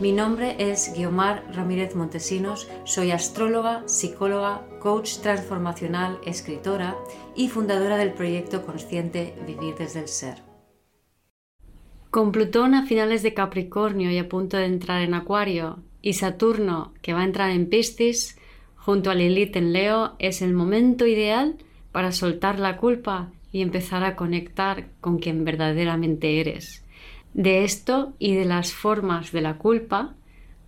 Mi nombre es Guiomar Ramírez Montesinos, soy astróloga, psicóloga, coach transformacional, escritora y fundadora del proyecto consciente Vivir desde el Ser. Con Plutón a finales de Capricornio y a punto de entrar en Acuario, y Saturno que va a entrar en Piscis, junto a Lilith en Leo, es el momento ideal para soltar la culpa y empezar a conectar con quien verdaderamente eres. De esto y de las formas de la culpa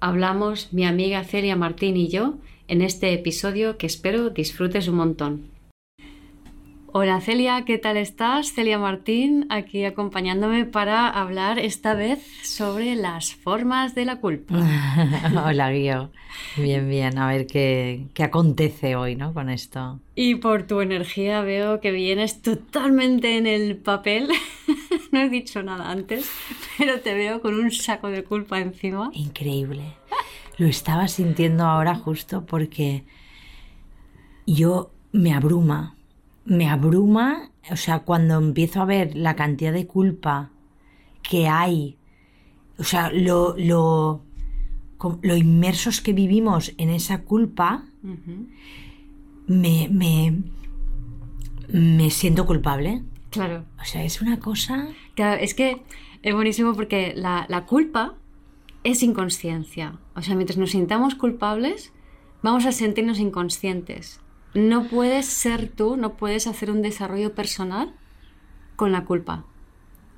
hablamos mi amiga Celia Martín y yo en este episodio que espero disfrutes un montón. Hola Celia, ¿qué tal estás? Celia Martín aquí acompañándome para hablar esta vez sobre las formas de la culpa. Hola Guío, bien, bien, a ver qué, qué acontece hoy ¿no? con esto. Y por tu energía veo que vienes totalmente en el papel. no he dicho nada antes, pero te veo con un saco de culpa encima. Increíble. Lo estaba sintiendo ahora justo porque yo me abruma me abruma, o sea, cuando empiezo a ver la cantidad de culpa que hay, o sea, lo, lo, lo inmersos que vivimos en esa culpa, me, me, me siento culpable. Claro. O sea, es una cosa... Claro, es que es buenísimo porque la, la culpa es inconsciencia. O sea, mientras nos sintamos culpables, vamos a sentirnos inconscientes no puedes ser tú, no puedes hacer un desarrollo personal con la culpa.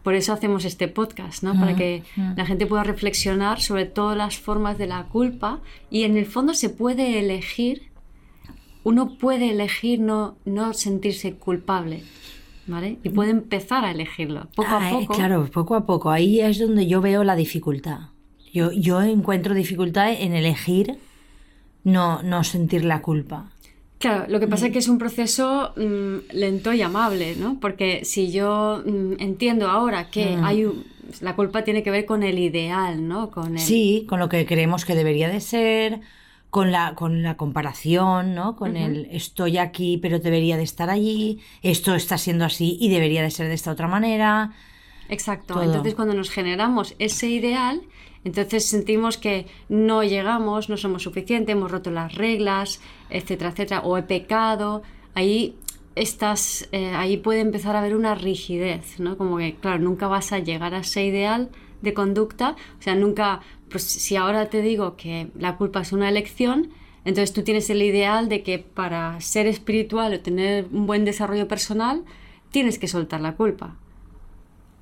Por eso hacemos este podcast, ¿no? Para que la gente pueda reflexionar sobre todas las formas de la culpa y en el fondo se puede elegir, uno puede elegir no, no sentirse culpable. ¿Vale? Y puede empezar a elegirlo, poco a poco. Claro, poco a poco. Ahí es donde yo veo la dificultad. Yo, yo encuentro dificultad en elegir no, no sentir la culpa. Claro, lo que pasa es mm. que es un proceso mm, lento y amable, ¿no? Porque si yo mm, entiendo ahora que hay la culpa tiene que ver con el ideal, ¿no? Con Sí, con lo que creemos que debería de ser, con la, con la comparación, ¿no? Con el estoy aquí pero debería de estar allí, esto está siendo así y debería de ser de esta otra manera. Exacto. Entonces cuando nos generamos ese ideal, entonces sentimos que no llegamos, no somos suficientes, hemos roto las reglas, etcétera, etcétera, o he pecado. Ahí estás, eh, ahí puede empezar a haber una rigidez, ¿no? Como que, claro, nunca vas a llegar a ese ideal de conducta, o sea, nunca, pues si ahora te digo que la culpa es una elección, entonces tú tienes el ideal de que para ser espiritual o tener un buen desarrollo personal, tienes que soltar la culpa.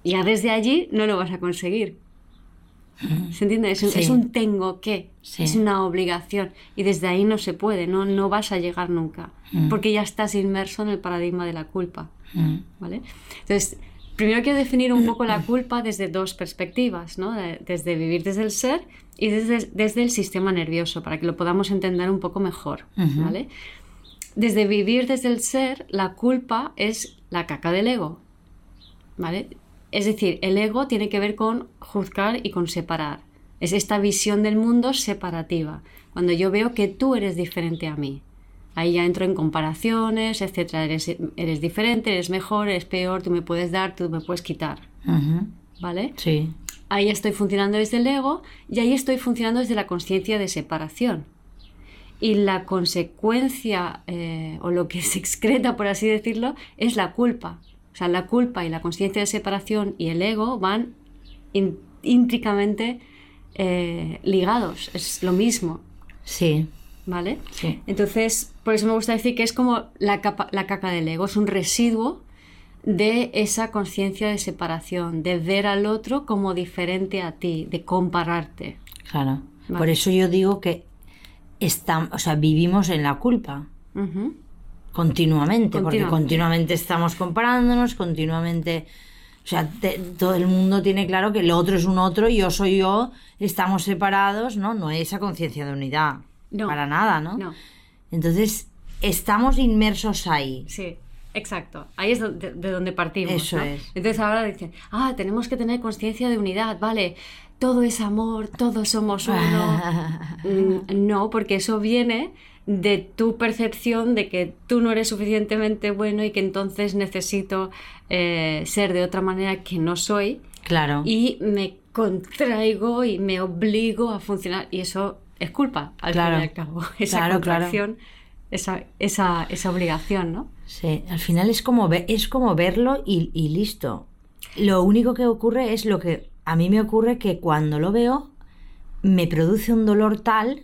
Ya desde allí no lo vas a conseguir, ¿Se entiende? Es un, tengo que, es una obligación y desde ahí no se puede, no, no vas a llegar nunca, mm. porque ya estás inmerso en el paradigma de la culpa. Mm. ¿vale? Entonces, primero quiero definir un poco la culpa desde dos perspectivas, ¿no? desde vivir desde el ser y desde, desde, el sistema nervioso, para que lo podamos entender un poco mejor. ¿vale? Desde vivir desde el ser, la culpa es la caca del ego. ¿vale? Es decir, el ego tiene que ver con juzgar y con separar. Es esta visión del mundo separativa, cuando yo veo que tú eres diferente a mí. Ahí ya entro en comparaciones, etc. Eres, diferente, eres mejor, eres peor, tú me puedes dar, tú me puedes quitar. ¿Vale? Sí. Ahí estoy funcionando desde el ego y ahí estoy funcionando desde la conciencia de separación. Y la consecuencia, eh, o lo que se excreta, por así decirlo, es la culpa. O sea, la culpa y la conciencia de separación y el ego van íntricamente eh, ligados, es lo mismo. Sí. ¿Vale? Sí. Entonces, por eso me gusta decir que es como la, la caca del ego, es un residuo de esa conciencia de separación, de ver al otro como diferente a ti, de compararte. Claro. Por eso yo digo que estamos, o sea, vivimos en la culpa continuamente, porque continuamente estamos comparándonos, continuamente O sea, todo el mundo tiene claro que el otro es un otro, yo soy yo, estamos separados, ¿no? No hay esa conciencia de unidad. No. Para nada, ¿no? No. Entonces, estamos inmersos ahí. Sí. Exacto, ahí es de, donde partimos. Eso es. Entonces ahora dicen, ah, tenemos que tener conciencia de unidad, vale, todo es amor, todos somos uno. Mm, no, porque eso viene de tu percepción de que tú no eres suficientemente bueno y que entonces necesito eh, ser de otra manera que no soy. Claro. Y me contraigo y me obligo a funcionar. Y eso es culpa, al fin y al cabo. Esa claro, contracción, Esa, esa, esa, obligación, ¿no? Sí, al final es como, es como verlo y, y listo. Lo único que ocurre es lo que a mí me ocurre que cuando lo veo me produce un dolor tal.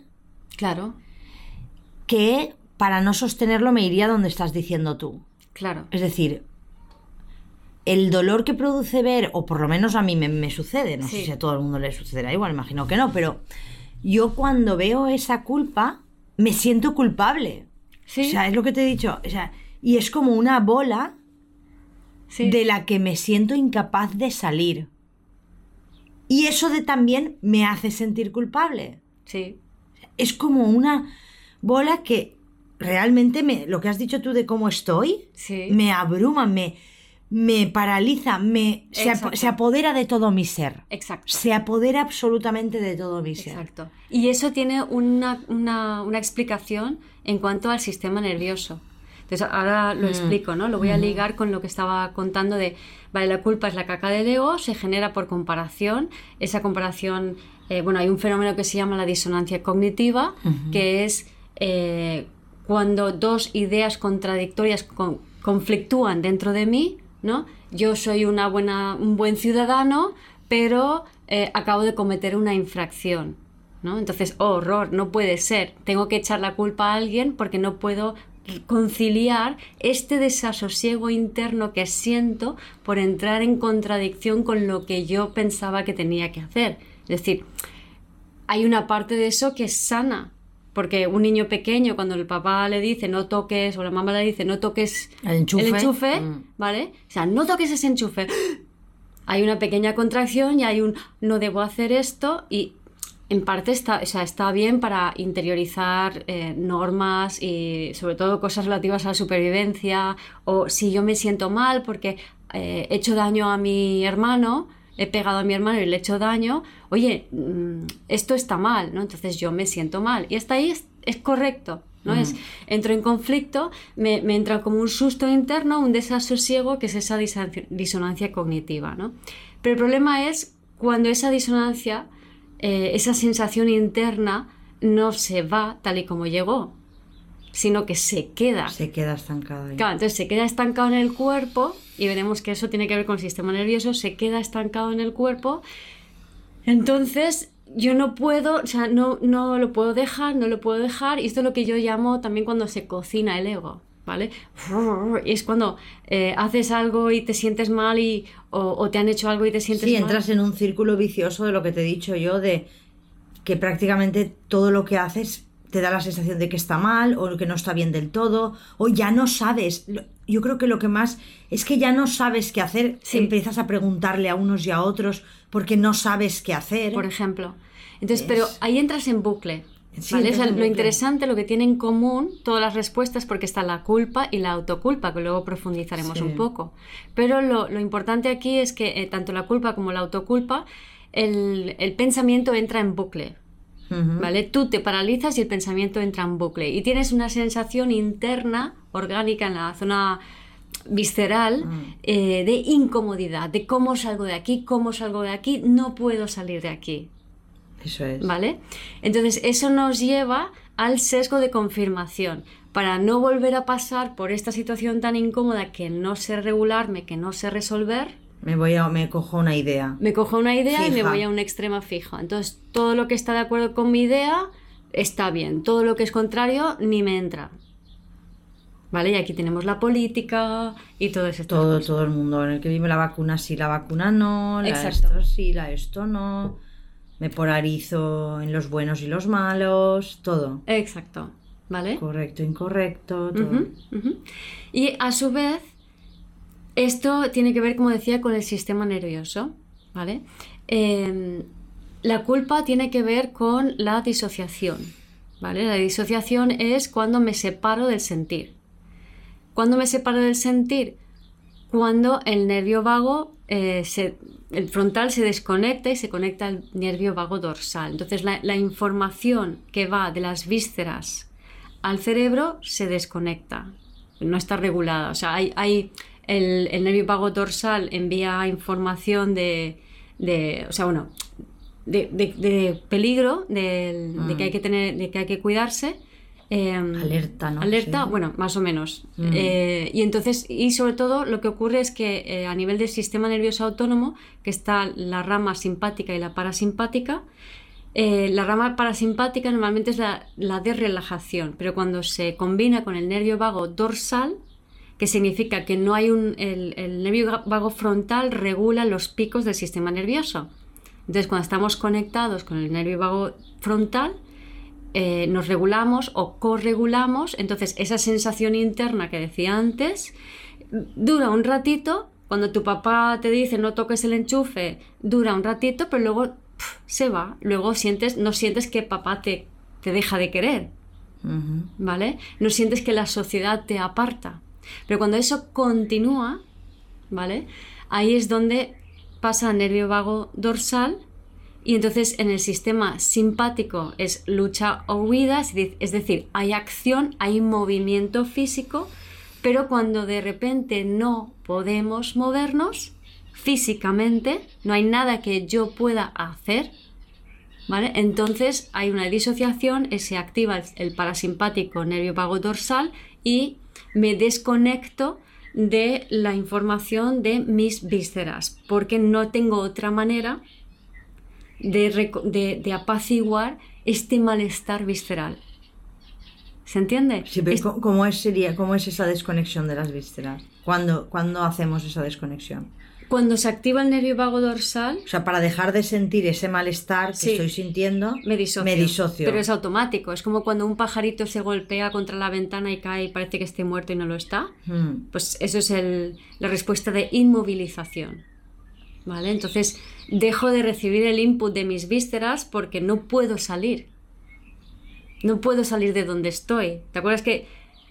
Claro que para no sostenerlo me iría donde estás diciendo tú. Claro. Es decir, el dolor que produce ver, o por lo menos a mí me, sucede, no sé si a todo el mundo le sucederá igual, imagino que no, pero yo cuando veo esa culpa, me siento culpable. ¿Sí? O sea, es lo que te he dicho. O sea, y es como una bola de la que me siento incapaz de salir. Y eso de también me hace sentir culpable. Sí. Es como una bola que realmente me, lo que has dicho tú de cómo estoy, me abruma, me, me paraliza, me se, apodera de todo mi ser. Exacto. Se apodera absolutamente de todo mi ser. Exacto. Y eso tiene una, explicación en cuanto al sistema nervioso. Entonces ahora lo mm. explico, ¿no? Lo voy a ligar con lo que estaba contando de, vale, la culpa es la caca del ego, se genera por comparación, esa comparación, eh, bueno, hay un fenómeno que se llama la disonancia cognitiva, que es eh, cuando dos ideas contradictorias conflictúan dentro de mí, ¿no? Yo soy una buena, un buen ciudadano, pero eh, acabo de cometer una infracción, ¿no? Entonces, oh, horror, no puede ser. Tengo que echar la culpa a alguien porque no puedo conciliar este desasosiego interno que siento por entrar en contradicción con lo que yo pensaba que tenía que hacer. Es decir, hay una parte de eso que es sana, porque un niño pequeño, cuando el papá le dice no toques, o la mamá le dice no toques el enchufe, mm. ¿vale? O sea, no toques ese enchufe. Hay una pequeña contracción y hay un no debo hacer esto y en parte está, o sea, está bien para interiorizar eh, normas y sobre todo cosas relativas a la supervivencia o si yo me siento mal porque eh, he hecho daño a mi hermano, he pegado a mi hermano y le he hecho daño, oye, mm, esto está mal, ¿no? Entonces yo me siento mal. Y hasta ahí es, correcto, ¿no? Es, entro en conflicto, me, entra como un susto interno, un desasosiego, que es esa disonancia cognitiva, ¿no? Pero el problema es cuando esa disonancia, eh, esa sensación interna, no se va tal y como llegó, sino que se queda. Se queda estancado. Ahí. Claro, entonces se queda estancado en el cuerpo y veremos que eso tiene que ver con el sistema nervioso, se queda estancado en el cuerpo. Entonces yo no puedo, o sea, no, no lo puedo dejar, no lo puedo dejar y esto es lo que yo llamo también cuando se cocina el ego. ¿Vale? Y es cuando eh, haces algo y te sientes mal y, o, te han hecho algo y te sientes mal. Sí, entras en un círculo vicioso de lo que te he dicho yo, de que prácticamente todo lo que haces te da la sensación de que está mal o que no está bien del todo o ya no sabes. Yo creo que lo que más es que ya no sabes qué hacer, empiezas a preguntarle a unos y a otros porque no sabes qué hacer. Por ejemplo. Entonces, pero ahí entras en bucle. lo interesante, lo que tiene en común todas las respuestas, porque está la culpa y la autoculpa, que luego profundizaremos un poco. Pero lo, importante aquí es que eh, tanto la culpa como la autoculpa, el, el pensamiento entra en bucle. ¿Vale? Tú te paralizas y el pensamiento entra en bucle. Y tienes una sensación interna, orgánica, en la zona visceral, mm. eh, de incomodidad, de cómo salgo de aquí, cómo salgo de aquí, no puedo salir de aquí. Eso es. ¿Vale? Entonces, eso nos lleva al sesgo de confirmación. Para no volver a pasar por esta situación tan incómoda que no sé regularme, que no sé resolver, me voy a, me cojo una idea. Me cojo una idea y me voy a una extrema fija. Entonces, todo lo que está de acuerdo con mi idea está bien. Todo lo que es contrario ni me entra. ¿Vale? Y aquí tenemos la política y todo eso. Todo, todo el mundo. En el que vive la vacuna sí, la vacuna no, la esto sí, la esto no. Me polarizo en los buenos y los malos, todo. Exacto. ¿Vale? Correcto, incorrecto, todo. Y a su vez, Esto tiene que ver, como decía, con el sistema nervioso, ¿vale? Em, la culpa tiene que ver con la disociación, ¿vale? La disociación es cuando me separo del sentir. ¿Cuándo me separo del sentir? Cuando el nervio vago, eh, el frontal se desconecta y se conecta al nervio vago dorsal. Entonces la, información que va de las vísceras al cerebro se desconecta, no está regulada. O sea, hay, el, nervio vago dorsal envía información de, o sea, bueno, de, peligro, de, que hay que tener, de que hay que cuidarse Em, alerta, ¿no? Alerta, bueno, más o menos. Mm. Eh, y entonces, y sobre todo lo que ocurre es que eh, a nivel del sistema nervioso autónomo, que está la rama simpática y la parasimpática, eh, la rama parasimpática normalmente es la, de relajación, pero cuando se combina con el nervio vago dorsal, que significa que no hay un. El, el nervio vago frontal regula los picos del sistema nervioso. Entonces, cuando estamos conectados con el nervio vago frontal, eh, nos regulamos o corregulamos, entonces esa sensación interna que decía antes dura un ratito, cuando tu papá te dice no toques el enchufe, dura un ratito, pero luego se va, luego sientes, no sientes que papá te, te deja de querer, ¿vale? No sientes que la sociedad te aparta, pero cuando eso continúa, ¿vale? Ahí es donde pasa a nervio vago dorsal, y entonces en el sistema simpático es lucha o huida, es decir, hay acción, hay movimiento físico, pero cuando de repente no podemos movernos físicamente, no hay nada que yo pueda hacer, ¿vale? Entonces hay una disociación, se activa el parasimpático nervio vago dorsal y me desconecto de la información de mis vísceras, porque no tengo otra manera de, apaciguar este malestar visceral. ¿Se entiende? Sí, pero ¿cómo, es, sería, ¿cómo es esa desconexión de las vísceras? ¿Cuándo, hacemos esa desconexión? Cuando se activa el nervio vago dorsal. O sea, para dejar de sentir ese malestar que estoy sintiendo, me disocio, Pero es automático. Es como cuando un pajarito se golpea contra la ventana y cae y parece que esté muerto y no lo está. Hmm. Pues eso es la respuesta de inmovilización. ¿Vale? Entonces, dejo de recibir el input de mis vísceras porque no puedo salir. No puedo salir de donde estoy. ¿Te acuerdas que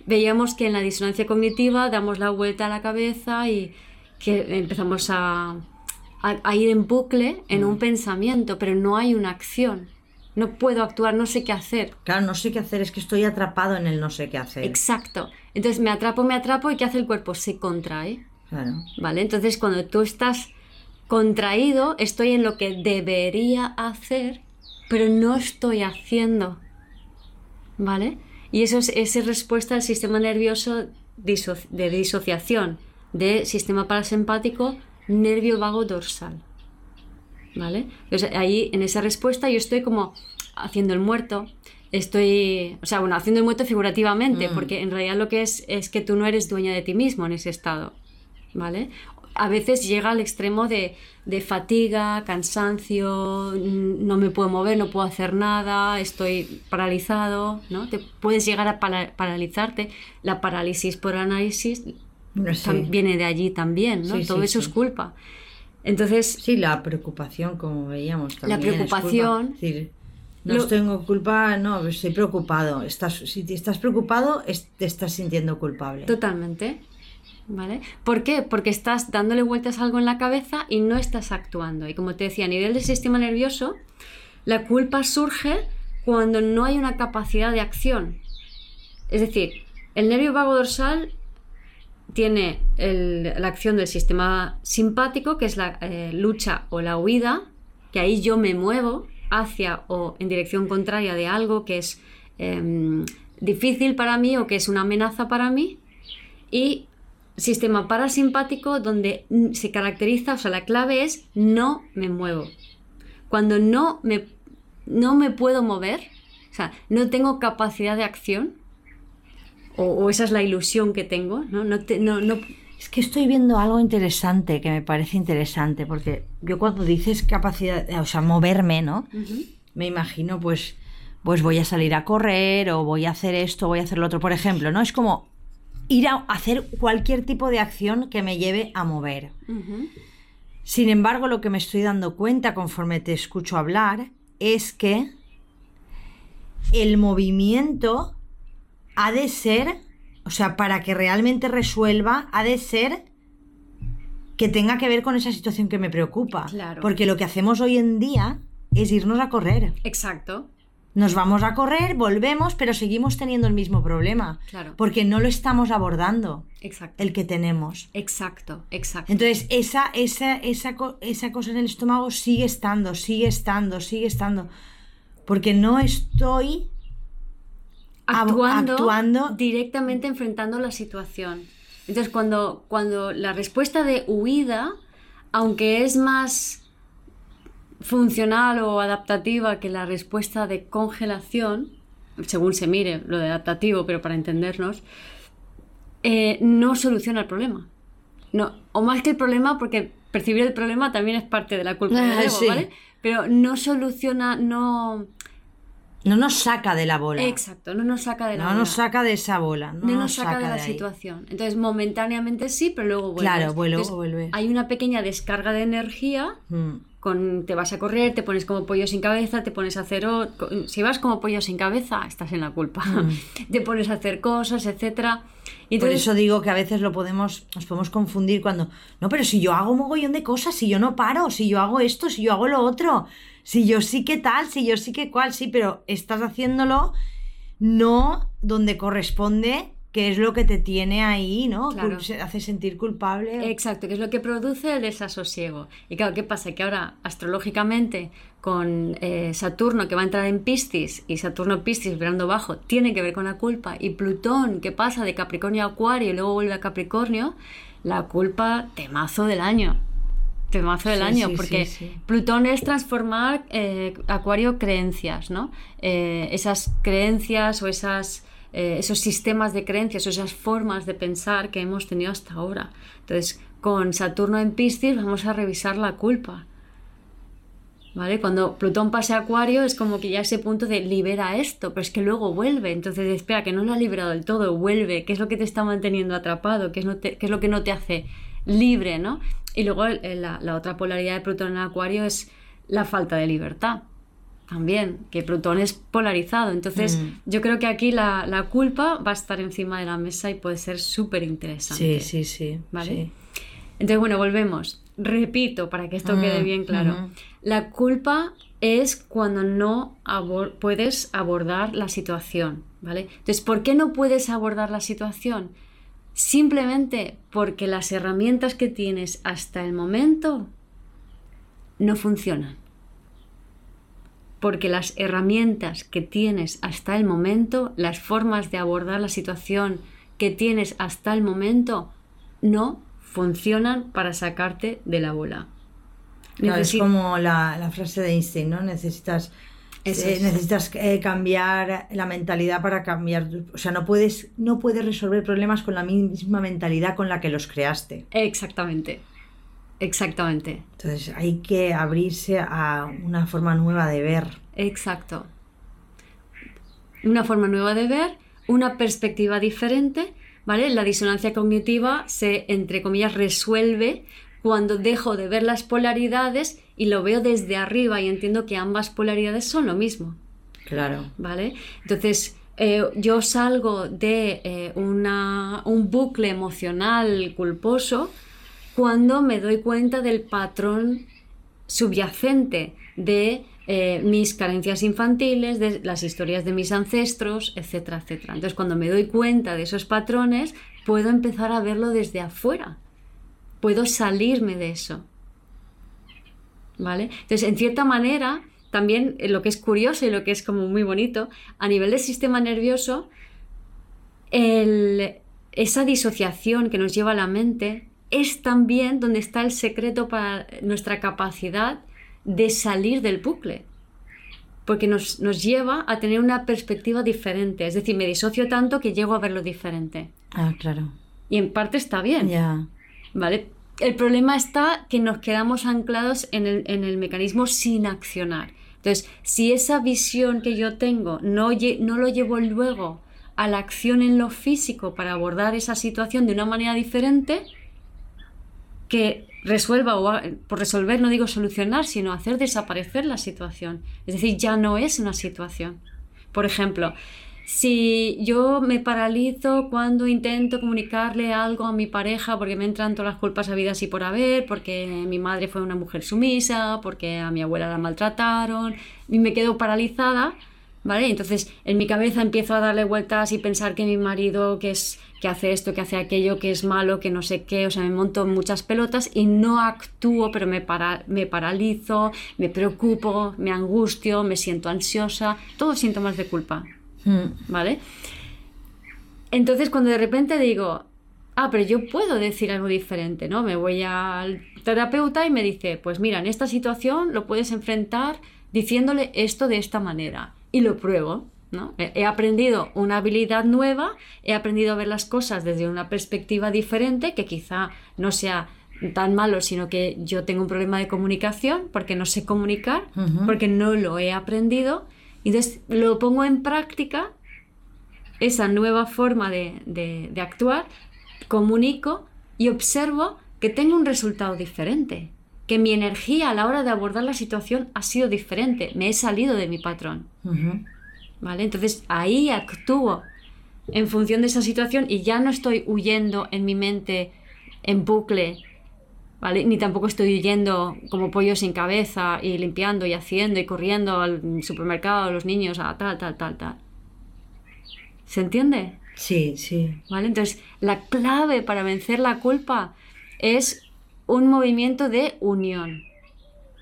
veíamos que en la disonancia cognitiva damos la vuelta a la cabeza y que empezamos a, ir en bucle en un mm. pensamiento, pero no hay una acción? No puedo actuar, no sé qué hacer. Claro, no sé qué hacer, es que estoy atrapado en el no sé qué hacer. Exacto. Entonces me atrapo, me atrapo y ¿qué hace el cuerpo? Se contrae. Claro. ¿Vale? Entonces cuando tú estás contraído, estoy en lo que debería hacer, pero no estoy haciendo. ¿Vale? Y eso es esa respuesta al sistema nervioso de disociación de sistema parasimpático, nervio vago dorsal. ¿Vale? ahí en esa respuesta yo estoy como haciendo el muerto, estoy, o sea, bueno, haciendo el muerto figurativamente, mm. porque en realidad lo que es es que tú no eres dueña de ti mismo en ese estado, ¿vale? a veces llega al extremo de, fatiga, cansancio, no me puedo mover, no puedo hacer nada, estoy paralizado, ¿no? Te puedes llegar a paralizarte. La parálisis por análisis viene de allí también, ¿no? Todo eso es culpa. Entonces... Sí, la preocupación, como veíamos también. La preocupación... no tengo culpa, no, estoy preocupado. Estás, si estás preocupado, te estás sintiendo culpable. Totalmente. ¿Vale? ¿Por qué? Porque estás dándole vueltas a algo en la cabeza y no estás actuando. Y como te decía, a nivel del sistema nervioso, la culpa surge cuando no hay una capacidad de acción. Es decir, el nervio vago dorsal tiene la acción del sistema simpático, que es la eh, lucha o la huida, que ahí yo me muevo hacia o en dirección contraria de algo que es em, difícil para mí o que es una amenaza para mí. Y sistema parasimpático donde se caracteriza, o sea, la clave es no me muevo. Cuando no me, no me puedo mover, o sea, no tengo capacidad de acción, o, esa es la ilusión que tengo, ¿no? No, no, Es que estoy viendo algo interesante que me parece interesante, porque yo cuando dices capacidad, o sea, moverme, ¿no? Me imagino, pues, pues voy a salir a correr, o voy a hacer esto, voy a hacer lo otro, por ejemplo, ¿no? Es como ir a hacer cualquier tipo de acción que me lleve a mover. Sin embargo, lo que me estoy dando cuenta conforme te escucho hablar es que el movimiento ha de ser, o sea, para que realmente resuelva, ha de ser que tenga que ver con esa situación que me preocupa. Porque lo que hacemos hoy en día es irnos a correr. Exacto. Nos vamos a correr, volvemos, pero seguimos teniendo el mismo problema. Claro. Porque no lo estamos abordando. Exacto. El que tenemos. Exacto, exacto. Entonces, esa, esa, esa, esa cosa en el estómago sigue estando, sigue estando, sigue estando. Porque no estoy actuando, actuando directamente enfrentando la situación. Entonces, cuando, cuando la respuesta de huida, aunque es más funcional o adaptativa que la respuesta de congelación, según se mire lo de adaptativo, pero para entendernos, eh, no soluciona el problema. No, o más que el problema, porque percibir el problema también es parte de la culpa del ego, ¿vale? Pero no soluciona, no... No nos saca de la bola. Exacto, no nos saca de la no bola. No nos saca de esa bola. No, nos, saca, de la situación. Entonces, momentáneamente sí, pero luego vuelve. Claro, luego vuelve. Hay una pequeña descarga de energía mm te vas a correr, te pones como pollo sin cabeza, te pones a hacer... Si vas como pollo sin cabeza, estás en la culpa. Mm. te pones a hacer cosas, etcétera. Y Por eso digo que a veces lo podemos, nos podemos confundir cuando, no, pero si yo hago un mogollón de cosas, si yo no paro, si yo hago esto, si yo hago lo otro, si yo sí que tal, si yo sí que cual, sí, pero estás haciéndolo no donde corresponde que es lo que te tiene ahí, ¿no? Hace sentir culpable. Exacto, que es lo que produce el desasosiego. Y claro, ¿qué pasa? Que ahora, astrológicamente, con eh, Saturno que va a entrar en Piscis y Saturno Piscis vibrando bajo, tiene que ver con la culpa. Y Plutón, que pasa de Capricornio a Acuario y luego vuelve a Capricornio, la culpa, temazo del año. Temazo del año, porque Plutón es transformar eh, Acuario creencias, ¿no? Eh, esas creencias o esas eh, esos sistemas de creencias o esas formas de pensar que hemos tenido hasta ahora. Entonces, con Saturno en Piscis vamos a revisar la culpa. ¿Vale? Cuando Plutón pase a Acuario es como que ya ese punto de libera esto, pero es que luego vuelve. Entonces, espera, que no lo ha liberado del todo, vuelve. ¿Qué es lo que te está manteniendo atrapado? ¿Qué es, es lo que no te hace libre? ¿no? Y luego la, la otra polaridad de Plutón en Acuario es la falta de libertad también, que Plutón es polarizado. Entonces, mm. yo creo que aquí la, culpa va a estar encima de la mesa y puede ser súper interesante. Sí, sí, sí. ¿Vale? Entonces, bueno, volvemos. Repito, para que esto quede mm, bien claro. La culpa es cuando no puedes abordar la situación, ¿vale? Entonces, ¿por qué no puedes abordar la situación? Simplemente porque las herramientas que tienes hasta el momento no funcionan porque las herramientas que tienes hasta el momento, las formas de abordar la situación que tienes hasta el momento, no funcionan para sacarte de la bola. es como la, frase de Einstein, ¿no? Necesitas, eh, necesitas eh, cambiar la mentalidad para cambiar. O sea, no puedes, no puedes resolver problemas con la misma mentalidad con la que los creaste. Exactamente. Exactamente. Entonces hay que abrirse a una forma nueva de ver. Exacto. Una forma nueva de ver, una perspectiva diferente, ¿vale? La disonancia cognitiva se, entre comillas, resuelve cuando dejo de ver las polaridades y lo veo desde arriba y entiendo que ambas polaridades son lo mismo. Claro. ¿Vale? Entonces, eh, yo salgo de eh, una, un bucle emocional culposo cuando me doy cuenta del patrón subyacente de eh, mis carencias infantiles, de las historias de mis ancestros, etcétera, etcétera. Entonces, cuando me doy cuenta de esos patrones, puedo empezar a verlo desde afuera. Puedo salirme de eso. ¿Vale? Entonces, en cierta manera, también eh, lo que es curioso y lo que es como muy bonito, a nivel del sistema nervioso, esa disociación que nos lleva a la mente es también donde está el secreto para nuestra capacidad de salir del bucle. Porque nos, lleva a tener una perspectiva diferente. Es decir, me disocio tanto que llego a verlo diferente. Ah, claro. Y en parte está bien. Ya. ¿Vale? El problema está que nos quedamos anclados en el, en el mecanismo sin accionar. Entonces, si esa visión que yo tengo no, no lo llevo luego a la acción en lo físico para abordar esa situación de una manera diferente que resuelva o por resolver no digo solucionar, sino hacer desaparecer la situación. Es decir, ya no es una situación. Por ejemplo, si yo me paralizo cuando intento comunicarle algo a mi pareja porque me entran todas las culpas habidas y por haber, porque mi madre fue una mujer sumisa, porque a mi abuela la maltrataron, y me quedo paralizada, ¿vale? Entonces en mi cabeza empiezo a darle vueltas y pensar que mi marido, que es que hace esto, que hace aquello, que es malo, que no sé qué, o sea, me monto muchas pelotas y no actúo, pero me, para, me paralizo, me preocupo, me angustio, me siento ansiosa, todos síntomas de culpa. Hmm. ¿Vale? Entonces cuando de repente digo, ah, pero yo puedo decir algo diferente, ¿no? Me voy al terapeuta y me dice, pues mira, en esta situación lo puedes enfrentar diciéndole esto de esta manera. Y lo pruebo, ¿no? He aprendido una habilidad nueva, he aprendido a ver las cosas desde una perspectiva diferente, que quizá no sea tan malo, sino que yo tengo un problema de comunicación porque no sé comunicar, porque no lo he aprendido entonces lo pongo en práctica, esa nueva forma de, actuar, comunico y observo que tengo un resultado diferente, que mi energía a la hora de abordar la situación ha sido diferente, me he salido de mi patrón. ¿Vale? Entonces ahí actúo en función de esa situación y ya no estoy huyendo en mi mente en bucle ni tampoco estoy yendo como pollo sin cabeza y limpiando y haciendo y corriendo al supermercado a los niños a tal, tal, tal, tal. ¿Se entiende? Sí, sí. ¿Vale? Entonces, la clave para vencer la culpa es un movimiento de unión.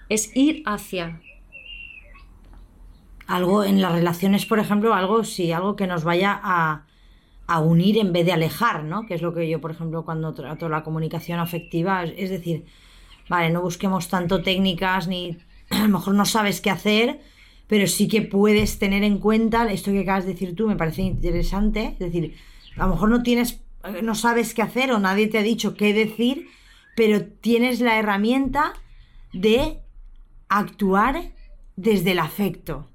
Es ir hacia. Algo en las relaciones, por ejemplo, algo, sí, algo que nos vaya a, a unir en vez de alejar, ¿no? Que es lo que yo, por ejemplo, cuando trato la comunicación afectiva, es, decir, vale, no busquemos tanto técnicas ni a lo mejor no sabes qué hacer, pero sí que puedes tener en cuenta esto que acabas de decir tú, me parece interesante, es decir, a lo mejor no tienes, no sabes qué hacer o nadie te ha dicho qué decir, pero tienes la herramienta de actuar desde el afecto.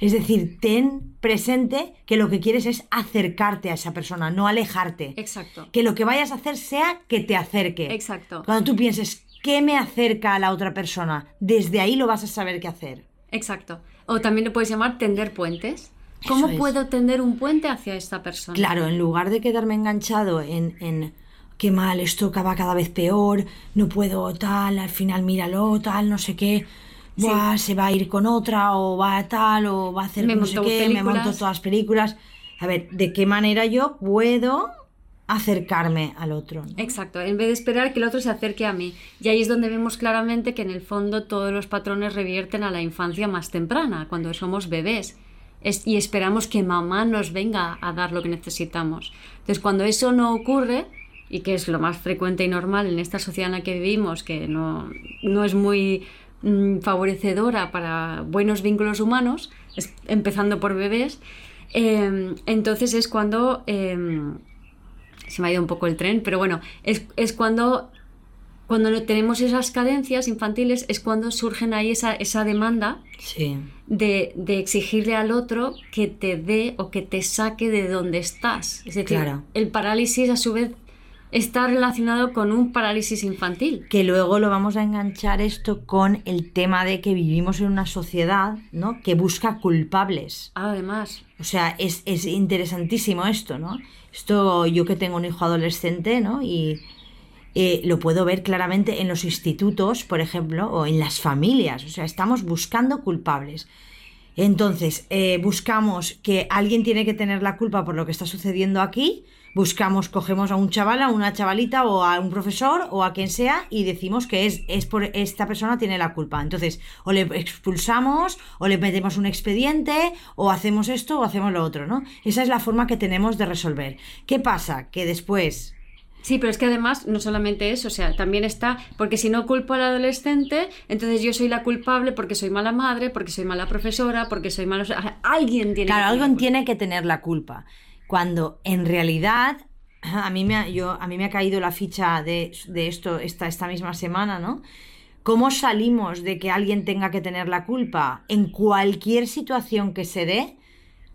Es decir, ten presente que lo que quieres es acercarte a esa persona, no alejarte. Exacto. Que lo que vayas a hacer sea que te acerque. Exacto. Cuando tú pienses, ¿qué me acerca a la otra persona? Desde ahí lo vas a saber qué hacer. Exacto. O también lo puedes llamar tender puentes. ¿Cómo puedo tender un puente hacia esta persona? Claro, en lugar de quedarme enganchado en, en qué mal, esto va cada vez peor, no puedo tal, al final míralo, tal, no sé qué se va a ir con otra, o va a tal, o va a hacer no sé qué, me monto todas las películas. A ver, ¿de qué manera yo puedo acercarme al otro? Exacto, en vez de esperar que el otro se acerque a mí. Y ahí es donde vemos claramente que en el fondo todos los patrones revierten a la infancia más temprana, cuando somos bebés. y esperamos que mamá nos venga a dar lo que necesitamos. Entonces, cuando eso no ocurre, y que es lo más frecuente y normal en esta sociedad en la que vivimos, que no, no es muy Mm, favorecedora para buenos vínculos humanos, empezando por bebés, em, entonces es cuando... Em, se me ha ido un poco el tren, pero bueno, es, cuando cuando tenemos esas cadencias infantiles es cuando surgen ahí esa, esa demanda de, exigirle al otro que te dé o que te saque de donde estás. Es decir, el parálisis a su vez está relacionado con un parálisis infantil. Que luego lo vamos a enganchar esto con el tema de que vivimos en una sociedad ¿no? que busca culpables. Además. O sea, es, interesantísimo esto, ¿no? Esto yo que tengo un hijo adolescente, ¿no? Y eh, lo puedo ver claramente en los institutos, por ejemplo, o en las familias. O sea, estamos buscando culpables. Entonces, eh, buscamos que alguien tiene que tener la culpa por lo que está sucediendo aquí, buscamos, cogemos a un chaval, a una chavalita o a un profesor o a quien sea y decimos que es, es por esta persona tiene la culpa. Entonces, o le expulsamos, o le metemos un expediente, o hacemos esto o hacemos lo otro, ¿no? Esa es la forma que tenemos de resolver. ¿Qué pasa? Que después Sí, pero es que además no solamente eso, o sea, también está, porque si no culpo al adolescente, entonces yo soy la culpable porque soy mala madre, porque soy mala profesora, porque soy malo... Alguien tiene Claro, alguien tiene que tener la culpa cuando en realidad a mí me ha, yo, a mí me ha caído la ficha de, esto esta, esta misma semana, ¿no? ¿Cómo salimos de que alguien tenga que tener la culpa? En cualquier situación que se dé,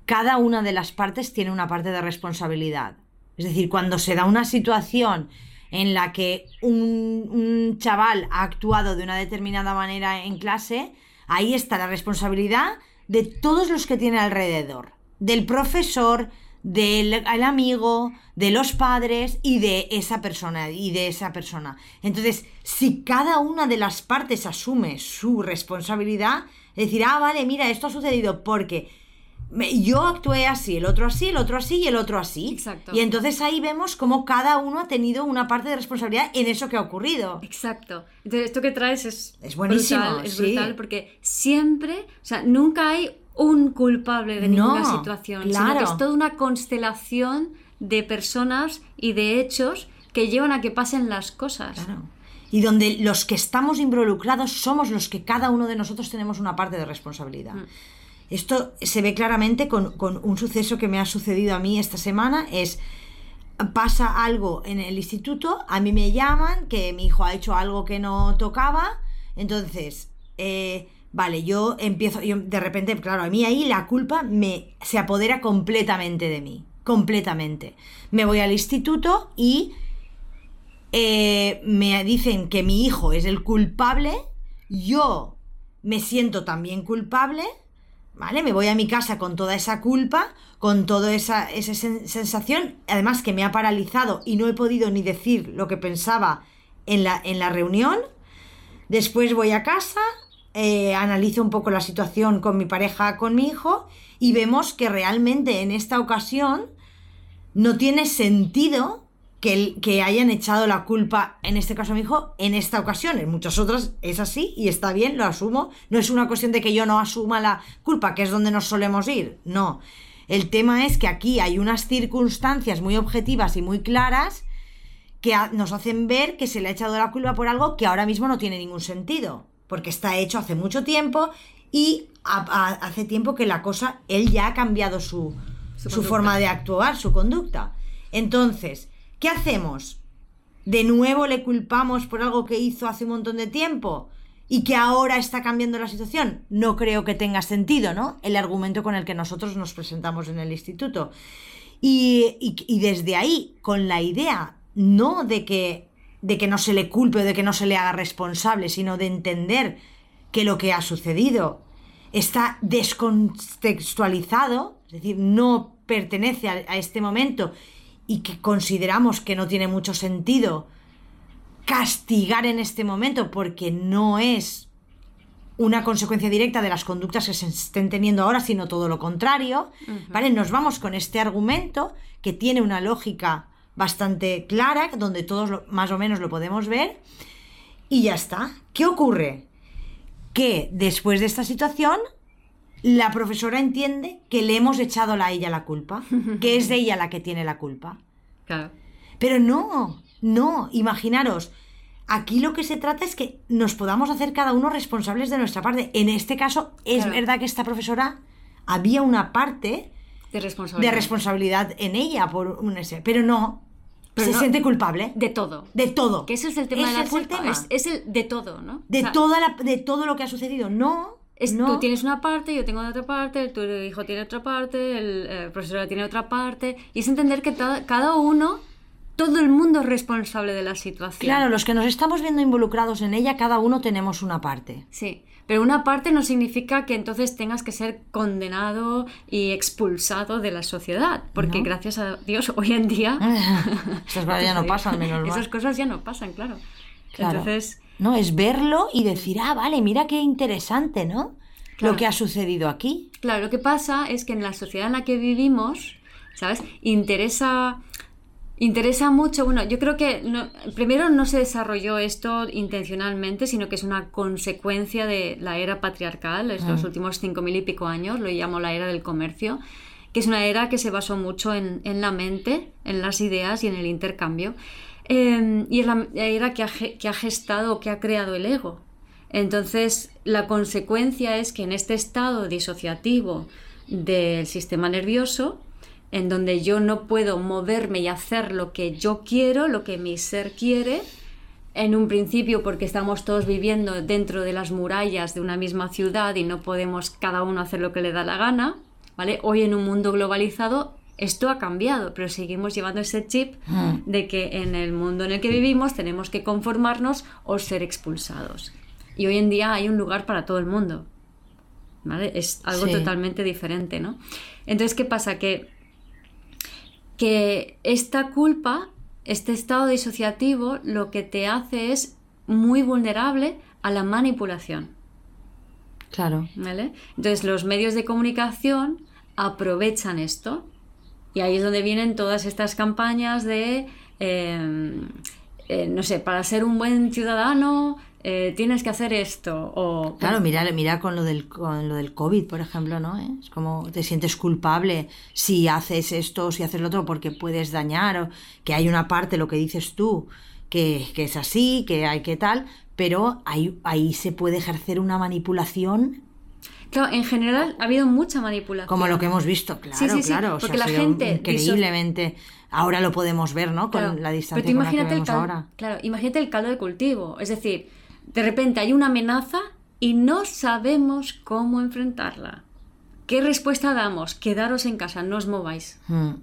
cada una de las partes tiene una parte de responsabilidad. Es decir, cuando se da una situación en la que un, un chaval ha actuado de una determinada manera en clase, ahí está la responsabilidad de todos los que tiene alrededor. Del profesor, del amigo, de los padres y de esa persona y de esa persona. Entonces, si cada una de las partes asume su responsabilidad, es decir, ah, vale, mira, esto ha sucedido porque yo actué así, el otro así, el otro así y el otro así. Exacto. Y entonces ahí vemos cómo cada uno ha tenido una parte de responsabilidad en eso que ha ocurrido. Exacto. Entonces, esto que traes es, es buenísimo. Brutal, es brutal porque siempre, o sea, nunca hay un culpable de ninguna situación, sino que es toda una constelación de personas y de hechos que llevan a que pasen las cosas. Claro. Y donde los que estamos involucrados somos los que cada uno de nosotros tenemos una parte de responsabilidad. Mm. Esto se ve claramente con, con, un suceso que me ha sucedido a mí esta semana. Es pasa algo en el instituto, a mí me llaman que mi hijo ha hecho algo que no tocaba, entonces eh, Vale, yo empiezo, yo de repente, claro, a mí ahí la culpa me se apodera completamente de mí, completamente. Me voy al instituto y eh, me dicen que mi hijo es el culpable, yo me siento también culpable, ¿vale? Me voy a mi casa con toda esa culpa, con toda esa, esa sensación, además que me ha paralizado y no he podido ni decir lo que pensaba en la, en la reunión. Después voy a casa, eh, analizo un poco la situación con mi pareja, con mi hijo, y vemos que realmente en esta ocasión no tiene sentido que, que, hayan echado la culpa, en este caso a mi hijo, en esta ocasión. En muchas otras es así y está bien, lo asumo. No es una cuestión de que yo no asuma la culpa, que es donde nos solemos ir. No. El tema es que aquí hay unas circunstancias muy objetivas y muy claras que nos hacen ver que se le ha echado la culpa por algo que ahora mismo no tiene ningún sentido porque está hecho hace mucho tiempo y hace tiempo que la cosa, él ya ha cambiado su, su, forma de actuar, su conducta. Entonces, ¿qué hacemos? ¿De nuevo le culpamos por algo que hizo hace un montón de tiempo? y que ahora está cambiando la situación, no creo que tenga sentido, ¿no? El argumento con el que nosotros nos presentamos en el instituto. Y, y, y, desde ahí, con la idea no de que de que no se le culpe o de que no se le haga responsable, sino de entender que lo que ha sucedido está descontextualizado, es decir, no pertenece a, este momento y que consideramos que no tiene mucho sentido castigar en este momento porque no es una consecuencia directa de las conductas que se estén teniendo ahora, sino todo lo contrario, ¿vale? Nos vamos con este argumento que tiene una lógica bastante clara, donde todos más o menos lo podemos ver, y ya está. ¿Qué ocurre? Que después de esta situación, la profesora entiende que le hemos echado a ella la culpa, que es de ella la que tiene la culpa. Claro. Pero no, no, imaginaros, aquí lo que se trata es que nos podamos hacer cada uno responsables de nuestra parte. En este caso, es verdad que esta profesora había una parte de responsabilidad, de responsabilidad en ella por un ese, pero no, se siente culpable. De todo. De todo. Que ese es el tema de la es el tema. Es, el de todo, ¿no? De, toda la, de todo lo que ha sucedido. No. Es, no. Tú tienes una parte, yo tengo otra parte, tu hijo tiene otra parte, el, eh, profesor tiene otra parte. Y es entender que cada uno todo el mundo es responsable de la situación. Claro, los que nos estamos viendo involucrados en ella, cada uno tenemos una parte. Sí, pero una parte no significa que entonces tengas que ser condenado y expulsado de la sociedad, porque gracias a Dios hoy en día... Esas cosas ya no pasan, menos mal. Esas cosas ya no pasan, claro. Entonces... No, es verlo y decir, ah, vale, mira qué interesante, ¿no? Lo que ha sucedido aquí. Claro, lo que pasa es que en la sociedad en la que vivimos, ¿sabes? Interesa Interesa mucho, bueno, yo creo que primero no se desarrolló esto intencionalmente, sino que es una consecuencia de la era patriarcal, es los ah. últimos cinco mil y pico años, lo llamo la era del comercio, que es una era que se basó mucho en, la mente, en las ideas y en el intercambio, em, y es la era que ha, que ha gestado, que ha creado el ego. Entonces, la consecuencia es que en este estado disociativo del sistema nervioso, en donde yo no puedo moverme y hacer lo que yo quiero, lo que mi ser quiere, en un principio porque estamos todos viviendo dentro de las murallas de una misma ciudad y no podemos cada uno hacer lo que le da la gana, ¿vale? Hoy en un mundo globalizado esto ha cambiado, pero seguimos llevando ese chip Mm. de que en el mundo en el que vivimos tenemos que conformarnos o ser expulsados. Y hoy en día hay un lugar para todo el mundo. ¿Vale? Es algo Sí. totalmente diferente, ¿no? Entonces, ¿qué pasa? Que, que esta culpa, este estado disociativo, lo que te hace es muy vulnerable a la manipulación. Claro. ¿Vale? Entonces los medios de comunicación aprovechan esto y ahí es donde vienen todas estas campañas de, eh, eh, no sé, para ser un buen ciudadano eh, tienes que hacer esto o Claro, mira, mira con lo del con lo del COVID, por ejemplo, ¿no? ¿Eh? Es como te sientes culpable si haces esto o si haces lo otro porque puedes dañar o que hay una parte, lo que dices tú, que, que es así, que hay que tal, pero ahí, ahí se puede ejercer una manipulación Claro, en general ha habido mucha manipulación. como lo que hemos visto, claro, Sí, sí, sí, claro, o sea, porque la gente increíblemente, ahora lo podemos ver, ¿no? Con Claro, la distancia pero tú con la que imagínate el vemos cal- ahora. Claro, imagínate el caldo de cultivo. Es decir, de repente hay una amenaza y no sabemos cómo enfrentarla. ¿Qué respuesta damos? Quedaros en casa, no os mováis. Mm,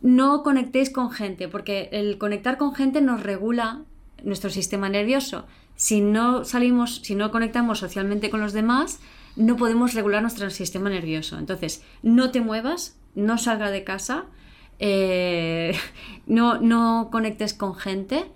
No conectéis con gente, porque el conectar con gente nos regula nuestro sistema nervioso. Si no salimos, si no conectamos socialmente con los demás, no podemos regular nuestro sistema nervioso. Entonces, no te muevas, no salga de casa, eh, no, no conectes con gente.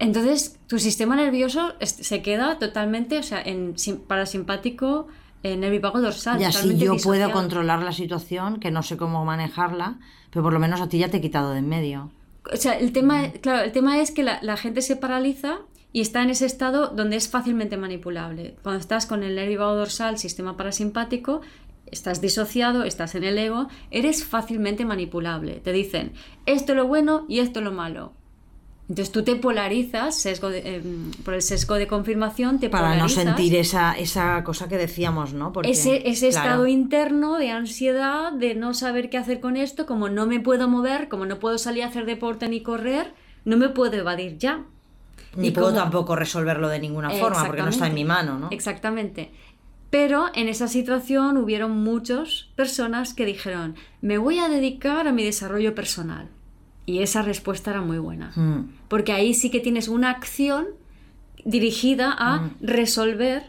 Entonces, tu sistema nervioso se queda totalmente, o sea, en sim- parasimpático, en nervio vago dorsal. Y así yo puedo controlar la situación, que no sé cómo manejarla, pero por lo menos a ti ya te he quitado de en medio. O sea, el tema, claro, el tema es que la, la gente se paraliza y está en ese estado donde es fácilmente manipulable. Cuando estás con el nervio vago dorsal, sistema parasimpático, estás disociado, estás en el ego, eres fácilmente manipulable. Te dicen esto es lo bueno y esto es lo malo. Entonces tú te polarizas sesgo de- em, por el sesgo de confirmación, te Para no polarizas. sentir esa, esa cosa que decíamos, ¿no? Porque, ese, ese claro, estado interno de ansiedad, de no saber qué hacer con esto, como no me puedo mover, como no puedo salir a hacer deporte ni correr, no me puedo evadir ya. Ni y puedo como- tampoco resolverlo de ninguna forma, porque no está en mi mano, ¿no? Exactamente. Pero en esa situación hubieron muchas personas que dijeron, me voy a dedicar a mi desarrollo personal. Y esa respuesta era muy buena. Mm, Porque ahí sí que tienes una acción dirigida a resolver,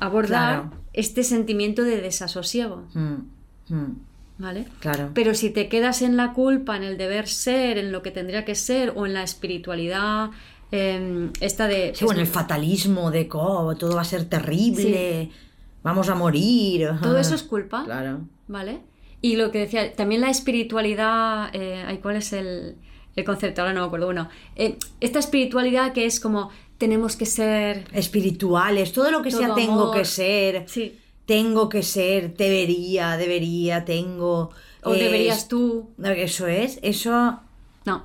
abordar Claro. este sentimiento de desasosiego. mm, mm, ¿Vale? claro. Pero si te quedas en la culpa, en el deber ser, en lo que tendría que ser, o en la espiritualidad, em, esta de... Sí, bueno, el fatalismo de oh, todo va a ser terrible, vamos a morir. Todo eso es culpa, Claro. ¿vale? Y lo que decía, también la espiritualidad, eh, ¿cuál es el, el concepto? Ahora no me acuerdo. Bueno, eh, esta espiritualidad que es como tenemos que ser... Espirituales, todo lo que sea tengo que ser, Sí, tengo que ser, debería, debería, tengo. o es- deberías tú... Eso es, eso. No,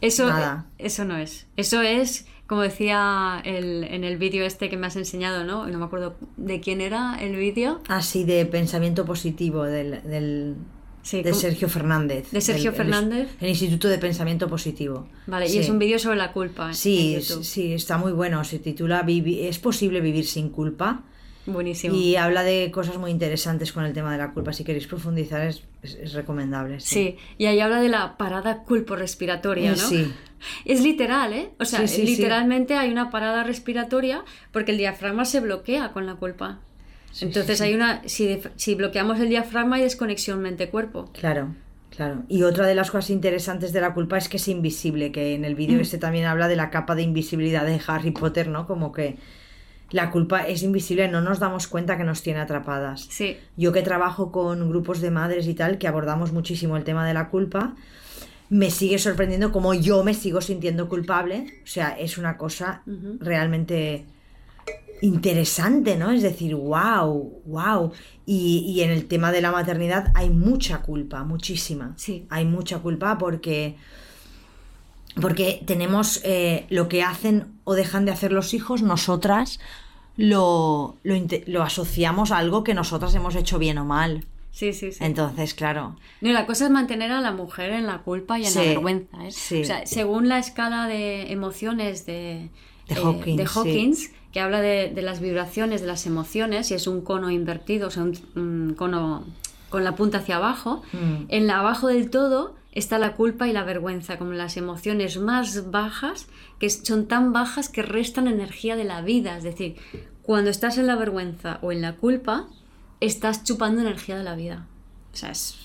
eso, Nada. eso no es. Eso es, como decía el- en el vídeo este que me has enseñado, ¿no? No me acuerdo de quién era el vídeo. Así de pensamiento positivo del, del- Sí, de Sergio Fernández. ¿De Sergio el- Fernández? El, Instituto de Pensamiento Positivo. Vale, Sí. y es un vídeo sobre la culpa. Sí, sí, está muy bueno. Se titula Vivi- ¿Es posible vivir sin culpa? Buenísimo. Y habla de cosas muy interesantes con el tema de la culpa. Si queréis profundizar, es, es- es recomendable. Sí, y ahí habla de la parada culpo-respiratoria, ¿no? Sí. Es literal, ¿eh? O sea, Sí, sí, sí. literalmente hay una parada respiratoria porque el diafragma se bloquea con la culpa. Entonces hay una... Si, si bloqueamos el diafragma hay desconexión mente-cuerpo. Claro, claro. Y otra de las cosas interesantes de la culpa es que es invisible, que en el Mm. vídeo este también habla de la capa de invisibilidad de Harry Potter, ¿no? Como que la culpa es invisible, no nos damos cuenta que nos tiene atrapadas. Sí, Yo que trabajo con grupos de madres y tal, que abordamos muchísimo el tema de la culpa, me sigue sorprendiendo cómo yo me sigo sintiendo culpable. O sea, es una cosa realmente interesante, ¿no? Es decir, wow, wow. Y, y en el tema de la maternidad hay mucha culpa, muchísima. Sí. Hay mucha culpa porque porque tenemos eh, lo que hacen o dejan de hacer los hijos, nosotras lo, lo, lo asociamos a algo que nosotras hemos hecho bien o mal. Sí, sí, sí. Entonces, claro, No, la cosa es mantener a la mujer en la culpa y en la vergüenza. ¿eh? sí. O sea, según la escala de emociones de, De eh, Hawkins, de sí. Hawkins, que habla de, de las vibraciones de las emociones, y es un cono invertido, o sea, un, un cono con la punta hacia abajo. Mm. En la abajo del todo está la culpa y la vergüenza, como las emociones más bajas, que son tan bajas que restan energía de la vida. Es decir, cuando estás en la vergüenza o en la culpa, estás chupando energía de la vida. O sea, es,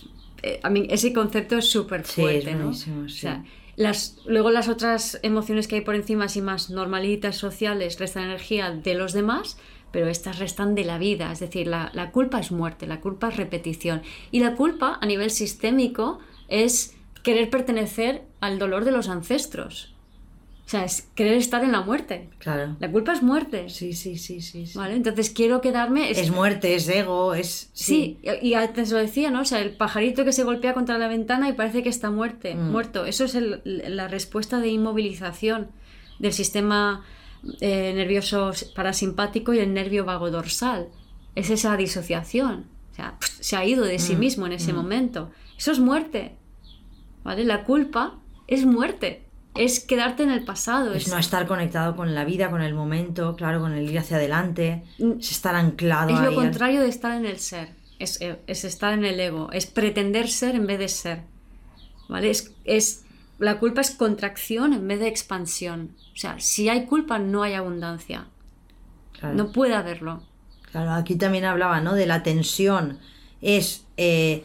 eh, a mí ese concepto es súper Sí, fuerte, es ¿no? buenísimo, O sí. sea, las, luego las otras emociones que hay por encima, así más normalitas, sociales, restan energía de los demás, pero estas restan de la vida. Es decir, la, la culpa es muerte, la culpa es repetición. Y la culpa, a nivel sistémico, es querer pertenecer al dolor de los ancestros. O sea, es querer estar en la muerte. Claro. La culpa es muerte. Sí, sí, sí, sí. sí. ¿Vale? Entonces quiero quedarme. Es muerte, es ego, es... Sí, y y antes lo decía, ¿no? O sea, el pajarito que se golpea contra la ventana y parece que está muerte, Mm. muerto. Eso es el- la respuesta de inmovilización del sistema eh, nervioso parasimpático y el nervio vago dorsal. Es esa disociación. O sea, se ha ido de sí Mm, mismo en ese momento. Eso es muerte. ¿Vale? La culpa es muerte. Es quedarte en el pasado. Es Es, no estar conectado con la vida, con el momento, claro, con el ir hacia adelante, Mm. es estar anclado es ahí lo al- contrario de estar en el ser. Es, eh, es estar en el ego. Es pretender ser en vez de ser. ¿Vale? Es, es, la culpa es contracción en vez de expansión. O sea, si hay culpa, no hay abundancia. Claro. No puede haberlo. Claro, aquí también hablaba, ¿no? De la tensión es eh,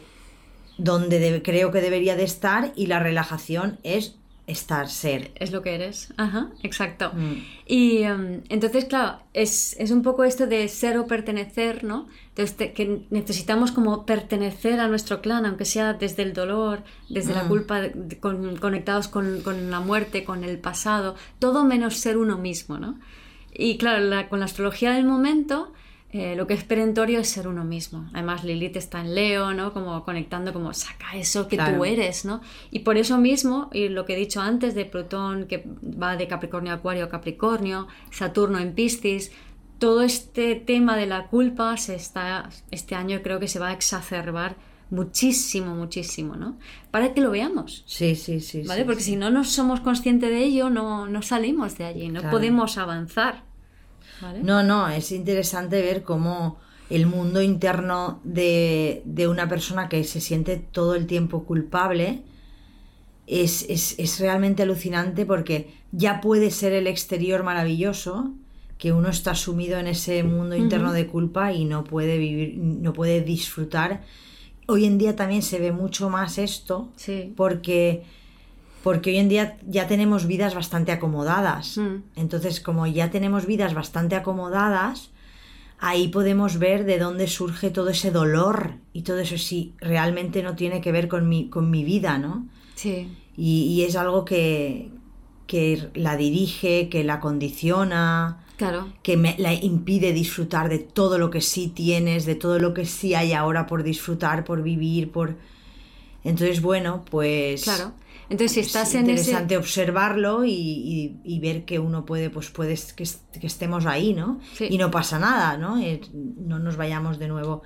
donde creo que debería de estar y la relajación es estar, ser. Es lo que eres. Ajá, exacto. Mm. Y em, entonces, claro, es, es un poco esto de ser o pertenecer, ¿no? Entonces, te- que necesitamos como pertenecer a nuestro clan, aunque sea desde el dolor, desde la Mm. culpa, con- conectados con, con la muerte, con el pasado, todo menos ser uno mismo, ¿no? Y claro, la- con la astrología del momento, eh, lo que es perentorio es ser uno mismo. Además, Lilith está en Leo, ¿no? Como conectando, como saca eso que Claro. tú eres, ¿no? Y por eso mismo, y lo que he dicho antes de Plutón, que va de Capricornio a Acuario a Capricornio, Saturno en Piscis, todo este tema de la culpa se está, este año creo que se va a exacerbar muchísimo, muchísimo, ¿no? Para que lo veamos. Sí, sí, sí. ¿Vale? sí, Porque sí. si no nos somos conscientes de ello, no, no salimos de allí, no Claro. podemos avanzar. ¿Vale? No, no, es interesante ver cómo el mundo interno de, de una persona que se siente todo el tiempo culpable es, es- es realmente alucinante porque ya puede ser el exterior maravilloso, que uno está sumido en ese mundo interno Ujú. de culpa y no puede vivir, no puede disfrutar. Hoy en día también se ve mucho más esto Sí. porque porque hoy en día ya tenemos vidas bastante acomodadas. Mm. Entonces, como ya tenemos vidas bastante acomodadas, ahí podemos ver de dónde surge todo ese dolor y todo eso si realmente no tiene que ver con mi, con mi vida, ¿no? Sí. Y, y es algo que, que la dirige, que la condiciona, Claro. que me la impide disfrutar de todo lo que sí tienes, de todo lo que sí hay ahora por disfrutar, por vivir, por... Entonces, bueno, pues... Claro. Entonces, si estás es en ese... interesante observarlo y, y- y ver que uno puede, pues puede que, est- que estemos ahí, ¿no? Sí. Y no pasa nada, ¿no? Eh, no nos vayamos de nuevo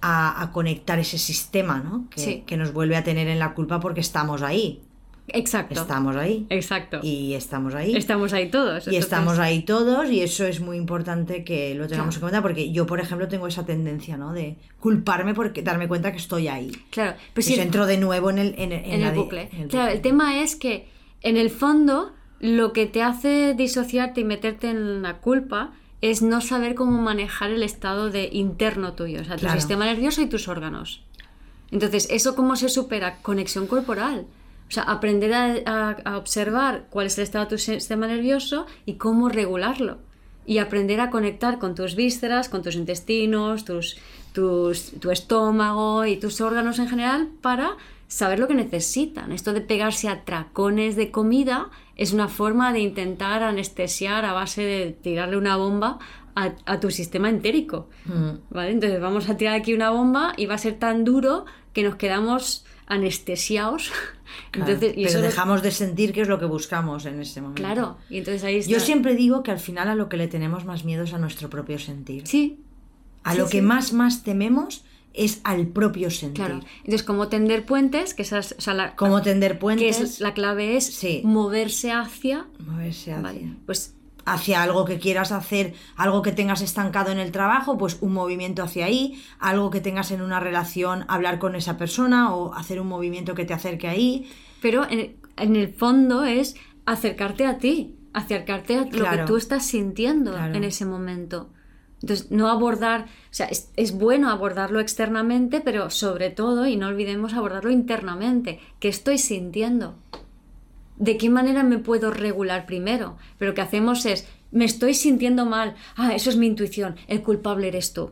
a, a conectar ese sistema, ¿no? Que, Sí. que nos vuelve a tener en la culpa porque estamos ahí. Exacto. Estamos ahí. Exacto. Y estamos ahí. Estamos ahí todos. Y entonces- estamos ahí todos y eso es muy importante que lo tengamos Claro. en cuenta porque yo, por ejemplo, tengo esa tendencia, ¿no? De culparme porque darme cuenta que estoy ahí. Claro. Pues sí, entro de nuevo en el, en, en en la el de- bucle. en el Claro, bucle. el tema es que en el fondo lo que te hace disociarte y meterte en la culpa es no saber cómo manejar el estado de interno tuyo, o sea, tu Claro. sistema nervioso y tus órganos. Entonces, ¿eso cómo se supera? Conexión corporal. O sea, aprender a, a- a observar cuál es el estado de tu sistema nervioso y cómo regularlo. Y aprender a conectar con tus vísceras, con tus intestinos, tus, tus- tu estómago y tus órganos en general para saber lo que necesitan. Esto de pegarse a tracones de comida es una forma de intentar anestesiar a base de tirarle una bomba a, a tu sistema entérico. Mm. ¿Vale? Entonces vamos a tirar aquí una bomba y va a ser tan duro que nos quedamos anestesiados. Claro, Entonces, y pero lo- dejamos de sentir que es lo que buscamos en ese momento. Claro, y entonces ahí está. Yo siempre digo que al final a lo que le tenemos más miedo es a nuestro propio sentir. Sí, a sí, lo sí. que más más tememos es al propio sentir. claro. Entonces, como tender puentes, que esa es, o sea, la, Como tender que puentes, es, la clave es Sí. moverse hacia, moverse hacia. ¿vale? Pues hacia algo que quieras hacer, algo que tengas estancado en el trabajo, pues un movimiento hacia ahí, algo que tengas en una relación, hablar con esa persona o hacer un movimiento que te acerque ahí. Pero en, el fondo es acercarte a ti, acercarte a lo que tú estás sintiendo en ese momento. Entonces, no abordar, o sea, es, es, bueno abordarlo externamente, pero sobre todo, y no olvidemos abordarlo internamente, ¿qué estoy sintiendo? ¿De qué manera me puedo regular primero? Pero lo que hacemos es, me estoy sintiendo mal, ah, eso es mi intuición, el culpable eres tú.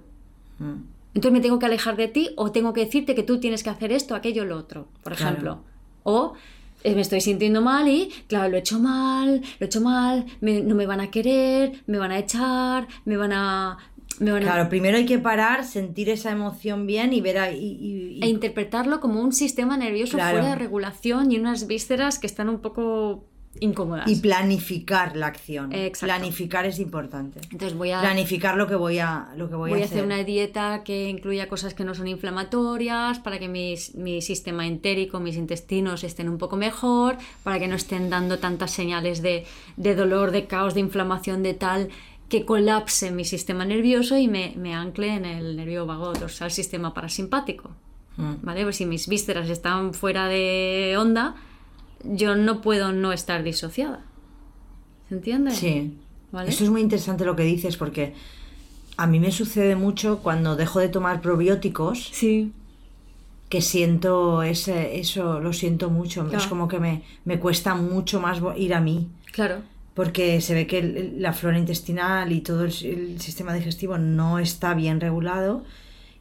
Mm. Entonces me tengo que alejar de ti o tengo que decirte que tú tienes que hacer esto, aquello, lo otro, por ejemplo. O eh, me estoy sintiendo mal y, claro, lo he hecho mal, lo he hecho mal, no me van a querer, me van a echar, me van a... Claro, primero hay que parar, sentir esa emoción bien y ver ahí... E interpretarlo como un sistema nervioso fuera de regulación y unas vísceras que están un poco incómodas. Y planificar la acción. Planificar es importante. Entonces voy a planificar lo que voy a lo que voy, a, hacer. una dieta que incluya cosas que no son inflamatorias para que mi sistema entérico, mis intestinos estén un poco mejor, para que no estén dando tantas señales de, dolor, de caos, de inflamación, de tal que colapse mi sistema nervioso y me, me ancle en el nervio vago dorsal, sistema parasimpático. Mm. ¿Vale? Pues si mis vísceras están fuera de onda, yo no puedo no estar disociada. ¿Se entiende? Sí. Eso es muy interesante lo que dices porque a mí me sucede mucho cuando dejo de tomar probióticos. Sí. Que siento ese, eso, lo siento mucho. Es como que me, me cuesta mucho más ir a mí. Claro. Porque se ve que la flora intestinal y todo el, el sistema digestivo no está bien regulado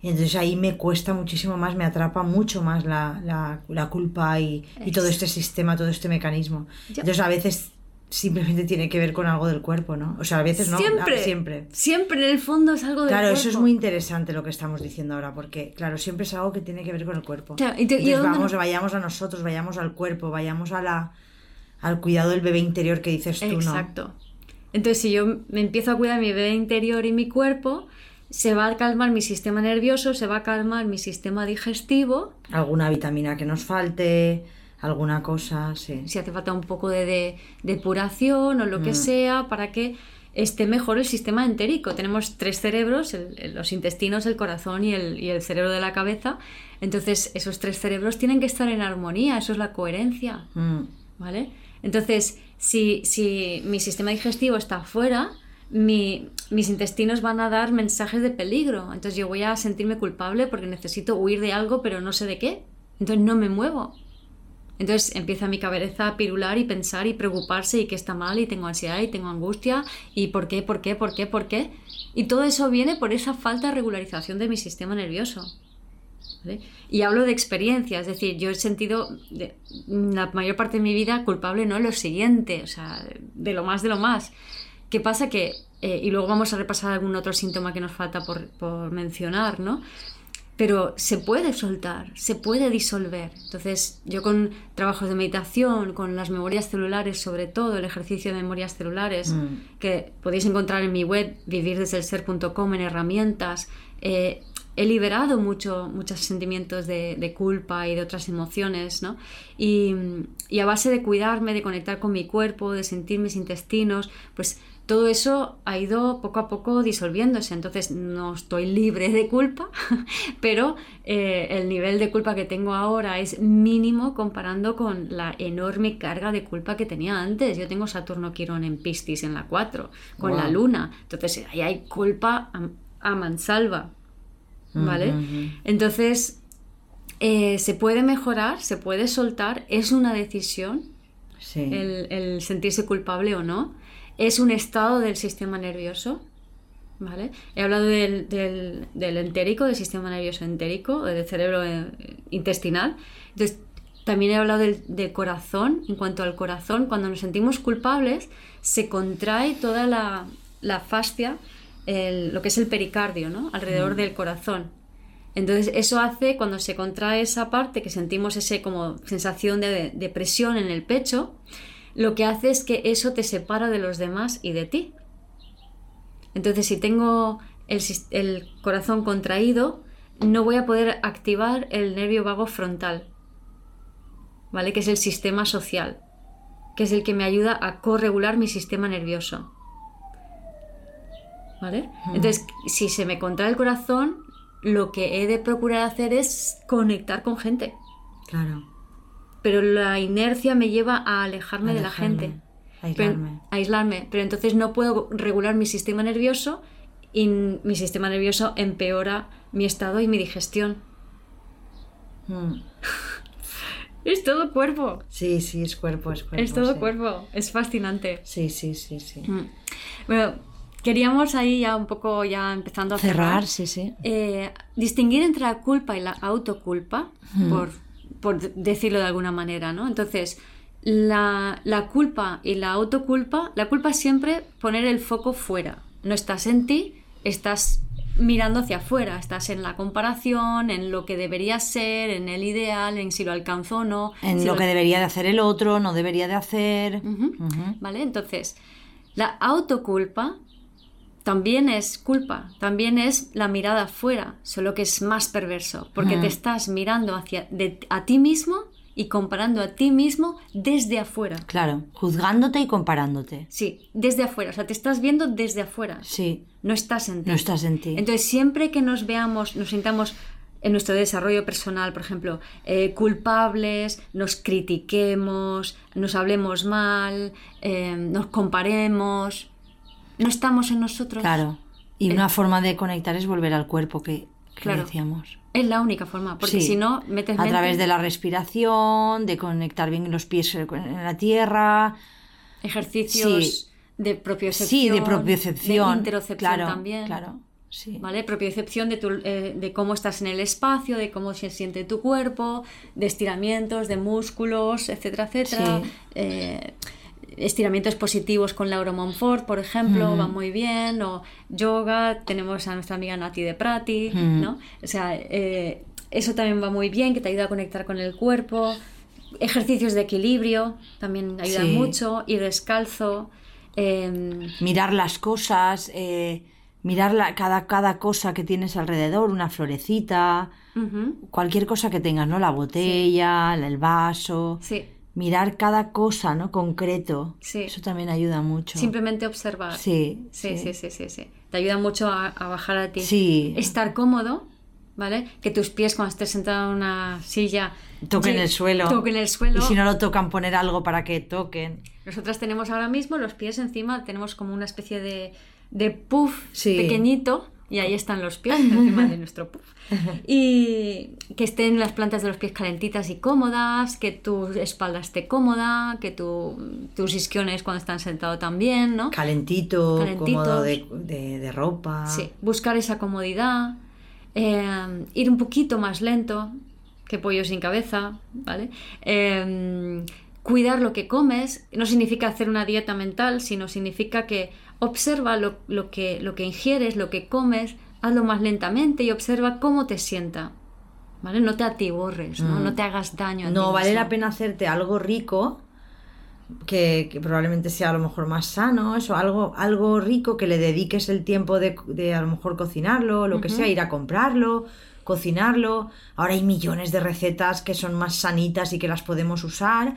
y entonces ahí me cuesta muchísimo más, me atrapa mucho más la, culpa y, todo este sistema, todo este mecanismo. Entonces a veces simplemente tiene que ver con algo del cuerpo, ¿no? O sea, a veces no, siempre, siempre. Siempre en el fondo es algo del claro, cuerpo. Eso es muy interesante lo que estamos diciendo ahora, porque claro, siempre es algo que tiene que ver con el cuerpo. Entonces vamos, vayamos a nosotros, vayamos al cuerpo, vayamos a la, al cuidado del bebé interior que dices tú, ¿no? Exacto. Entonces, si yo me empiezo a cuidar mi bebé interior y mi cuerpo, se va a calmar mi sistema nervioso, se va a calmar mi sistema digestivo. Alguna vitamina que nos falte, alguna cosa, sí. Si hace falta un poco de, depuración o lo que mm. sea para que esté mejor el sistema entérico. Tenemos tres cerebros, los intestinos, el corazón y el, cerebro de la cabeza. Entonces, esos tres cerebros tienen que estar en armonía, eso es la coherencia. Mm. ¿Vale? Entonces, si, si mi sistema digestivo está fuera, mis intestinos van a dar mensajes de peligro. Entonces yo voy a sentirme culpable porque necesito huir de algo, pero no sé de qué. Entonces no me muevo. Entonces empieza mi cabeza a pirular y pensar y preocuparse y que está mal y tengo ansiedad y tengo angustia y por qué, por qué, por qué, por qué. Y todo eso viene por esa falta de regularización de mi sistema nervioso. Y hablo de experiencia, es decir, yo he sentido la mayor parte de mi vida culpable no lo siguiente, o sea, de lo más de lo más. ¿Qué pasa? Que, eh, y luego vamos a repasar algún otro síntoma que nos falta por, mencionar, ¿no? Pero se puede soltar, se puede disolver. Entonces, yo con trabajos de meditación, con las memorias celulares, sobre todo el ejercicio de memorias celulares, mm. que podéis encontrar en mi web, vivirdeselser.com, en herramientas, eh, he liberado mucho, muchos sentimientos de, culpa y de otras emociones, ¿no? Y, y, a base de cuidarme, de conectar con mi cuerpo, de sentir mis intestinos, pues todo eso ha ido poco a poco disolviéndose. Entonces no estoy libre de culpa, pero eh, el nivel de culpa que tengo ahora es mínimo comparando con la enorme carga de culpa que tenía antes. Yo tengo Saturno Quirón en Piscis en la 4, con la luna. Entonces ahí hay culpa a, mansalva. ¿Vale? Entonces, eh, se puede mejorar, se puede soltar, es una decisión el sentirse culpable o no es un estado del sistema nervioso. ¿Vale? He hablado del, del, entérico, del sistema nervioso entérico, del cerebro eh, intestinal. Entonces, también he hablado del, corazón. En cuanto al corazón, cuando nos sentimos culpables, se contrae toda la, la fascia, lo que es el pericardio, ¿no? alrededor mm. del corazón. Entonces, eso hace, cuando se contrae esa parte, que sentimos ese como sensación de, de presión en el pecho, lo que hace es que eso te separa de los demás y de ti. Entonces, si tengo el, corazón contraído, no voy a poder activar el nervio vago frontal, ¿vale? Que es el sistema social, que es el que me ayuda a corregular mi sistema nervioso. ¿Vale? Entonces, si se me contrae el corazón, lo que he de procurar hacer es conectar con gente. Claro. Pero la inercia me lleva a alejarme de la gente. aislarme. Pero, aislarme. Pero entonces no puedo regular mi sistema nervioso y mi sistema nervioso empeora mi estado y mi digestión. Mm. Es todo cuerpo. Sí, sí, es cuerpo, es cuerpo. es todo sí. cuerpo. Es fascinante. Sí, sí, sí, sí. Mm. Bueno, queríamos ahí ya un poco ya empezando a cerrar. Cerrar, sí, sí. Eh, distinguir entre la culpa y la autoculpa, Hmm. por, por decirlo de alguna manera, ¿no? Entonces, la, la culpa y la autoculpa, la culpa es siempre poner el foco fuera. No estás en ti, estás mirando hacia afuera, estás en la comparación, en lo que debería ser, en el ideal, en si lo alcanzó o no. En si lo que debería de hacer el otro, no debería de hacer. Ujú. Ujú. ¿Vale? Entonces, la autoculpa también es culpa, también es la mirada afuera, solo que es más perverso, porque te estás mirando hacia de- a ti mismo y comparando a ti mismo desde afuera. Claro, juzgándote y comparándote. Sí, desde afuera, o sea, te estás viendo desde afuera, Sí, no estás en ti. no estás en ti. Entonces, siempre que nos veamos, nos sintamos en nuestro desarrollo personal, por ejemplo, eh, culpables, nos critiquemos, nos hablemos mal, eh, nos comparemos, no estamos en nosotros. Claro. Y una forma de conectar es volver al cuerpo que, que Claro. decíamos. Es la única forma, porque Sí. si no, metes A mente- través de la respiración, de conectar bien los pies en la tierra. ejercicios Sí. de propiocepción, Sí, de propiocepción. de interocepción claro, también. Claro, sí. ¿Vale? Propiocepción de, tu, eh, de cómo estás en el espacio, de cómo se siente tu cuerpo, de estiramientos, de músculos, etcétera, etcétera. Sí. Eh, estiramientos positivos con Laura Monfort, por ejemplo, va muy bien. O yoga, tenemos a nuestra amiga Nati de Prati. ¿no? O sea, eh, eso también va muy bien, que te ayuda a conectar con el cuerpo. Ejercicios de equilibrio también ayudan Sí. mucho. Ir descalzo. em, Mirar las cosas, eh, mirar la- cada, cada cosa que tienes alrededor, una florecita, cualquier cosa que tengas, ¿no? La botella, el vaso. sí. Mirar cada cosa, ¿no? Concreto. Sí. Eso también ayuda mucho. Simplemente observar. Sí, Sí, sí, sí, sí, sí. Te ayuda mucho a, a bajar a ti. Sí. Estar cómodo, ¿vale? Que tus pies cuando estés sentado en una silla Toquen el suelo. Toquen el suelo. Y si no lo tocan, poner algo para que toquen. Nosotras tenemos ahora mismo los pies encima, tenemos como una especie de, de puff Sí. pequeñito y ahí están los pies encima de nuestro puff. Y que estén las plantas de los pies calentitas y cómodas, que tu espalda esté cómoda, que tu, tus isquiones cuando están sentados también, ¿no? Calentito, cómodo de, de- de ropa. Sí, buscar esa comodidad, eh, ir un poquito más lento que pollo sin cabeza, ¿vale? Eh, cuidar lo que comes no significa hacer una dieta mental, sino significa que observa lo, lo que, lo que ingieres, lo que comes, hazlo más lentamente y observa cómo te sienta, ¿vale? No te atiborres, ¿no? Mm. No te hagas daño. a ti No vale mismo. la pena hacerte algo rico, que, que probablemente sea a lo mejor más sano, eso, algo, algo rico que le dediques el tiempo de, de a lo mejor cocinarlo, lo que sea, ir a comprarlo, cocinarlo. Ahora hay millones de recetas que son más sanitas y que las podemos usar.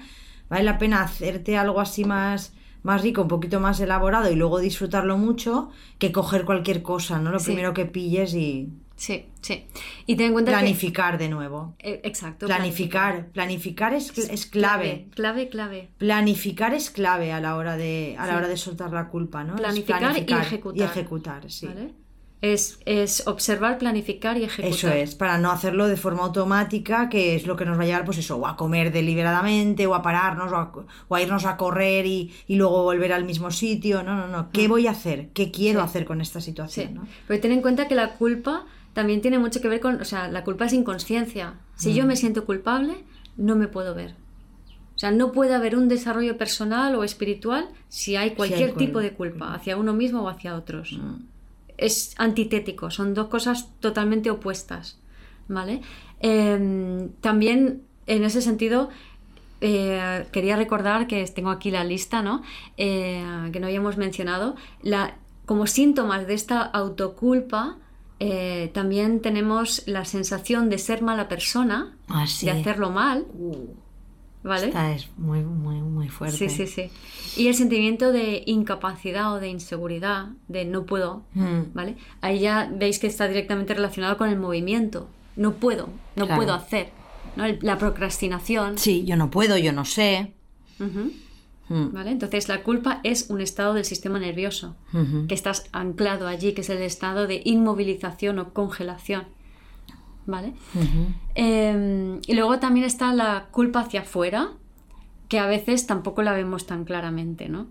Vale la pena hacerte algo así más, más rico, un poquito más elaborado y luego disfrutarlo mucho que coger cualquier cosa, ¿no? Lo Sí. primero que pilles y Sí, sí. Y ten en cuenta planificar de nuevo. eh, exacto. Planificar, planificar es, es clave. Clave, clave. Planificar es clave a la hora de, a la hora de soltar la culpa, ¿no? Es Planificar y ejecutar. Y ejecutar, sí. ¿vale? Es, es observar, planificar y ejecutar. Eso es, para no hacerlo de forma automática, que es lo que nos va a llevar, pues eso, o a comer deliberadamente, o a pararnos, o a, o a irnos a correr y, y luego volver al mismo sitio. No, no, no. ¿Qué voy a hacer? ¿Qué quiero Sí. hacer con esta Sí. situación? ¿no? Pero ten en cuenta que la culpa también tiene mucho que ver con, o sea, la culpa es inconsciencia. Si yo me siento culpable, no me puedo ver. O sea, no puede haber un desarrollo personal o espiritual si hay cualquier tipo de culpa, hacia uno mismo o hacia otros. Es antitético, son dos cosas totalmente opuestas. ¿Vale? Em, también, en ese sentido, eh, quería recordar que tengo aquí la lista, ¿no? Eh, que no habíamos mencionado. La, como síntomas de esta autoculpa, eh, también tenemos la sensación de ser mala persona, Ah, sí. de hacerlo mal. ¿Vale? Esta es muy, muy, muy fuerte. Sí, sí, sí. Y el sentimiento de incapacidad o de inseguridad, de no puedo, Mm. ¿vale? Ahí ya veis que está directamente relacionado con el movimiento. No puedo, no Claro. puedo hacer. ¿no? La procrastinación. Sí, yo no puedo, yo no sé. Mm. ¿Vale? Entonces la culpa es un estado del sistema nervioso, que estás anclado allí, que es el estado de inmovilización o congelación. ¿Vale? Eh, y luego también está la culpa hacia afuera, que a veces tampoco la vemos tan claramente, ¿no?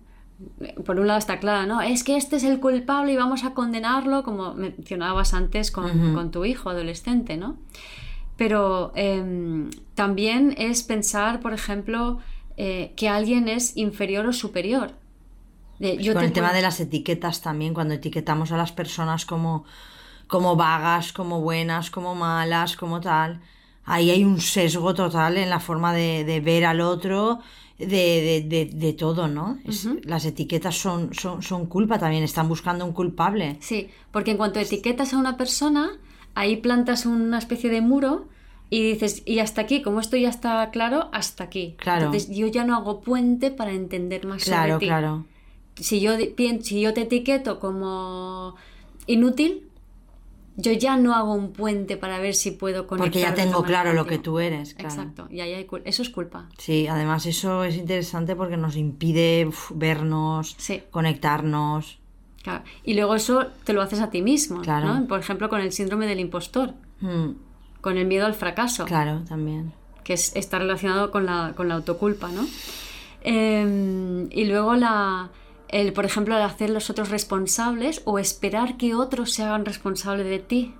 Por un lado está clara, ¿no? Es que este es el culpable y vamos a condenarlo, como mencionabas antes con, con tu hijo adolescente, ¿no? Pero eh, también es pensar, por ejemplo, eh, que alguien es inferior o superior. De, yo Con te el tema de las etiquetas también, cuando etiquetamos a las personas como, como vagas, como buenas, como malas, como tal, ahí hay un sesgo total en la forma de, de ver al otro, de, de, de- de todo, ¿no? Es- Las etiquetas son, son, son culpa también, están buscando un culpable. Sí, porque en cuanto etiquetas a una persona, ahí plantas una especie de muro y dices, y hasta aquí, como esto ya está claro, hasta aquí. Claro. Entonces yo ya no hago puente para entender más Claro, sobre ti. claro. Si yo, si yo te etiqueto como inútil, yo ya no hago un puente para ver si puedo conectar. Porque ya tengo claro lo que tú eres. Claro. Exacto, y ahí hay eso es culpa. Sí, además eso es interesante porque nos impide uf, vernos, Sí. conectarnos. Claro. Y luego eso te lo haces a ti mismo, Claro. ¿no? Por ejemplo, con el síndrome del impostor, Mm, con el miedo al fracaso. claro, también. que es- está relacionado con la, con la autoculpa, ¿no? Eh, y luego la, el, por ejemplo, el hacer los otros responsables o esperar que otros se hagan responsables de ti,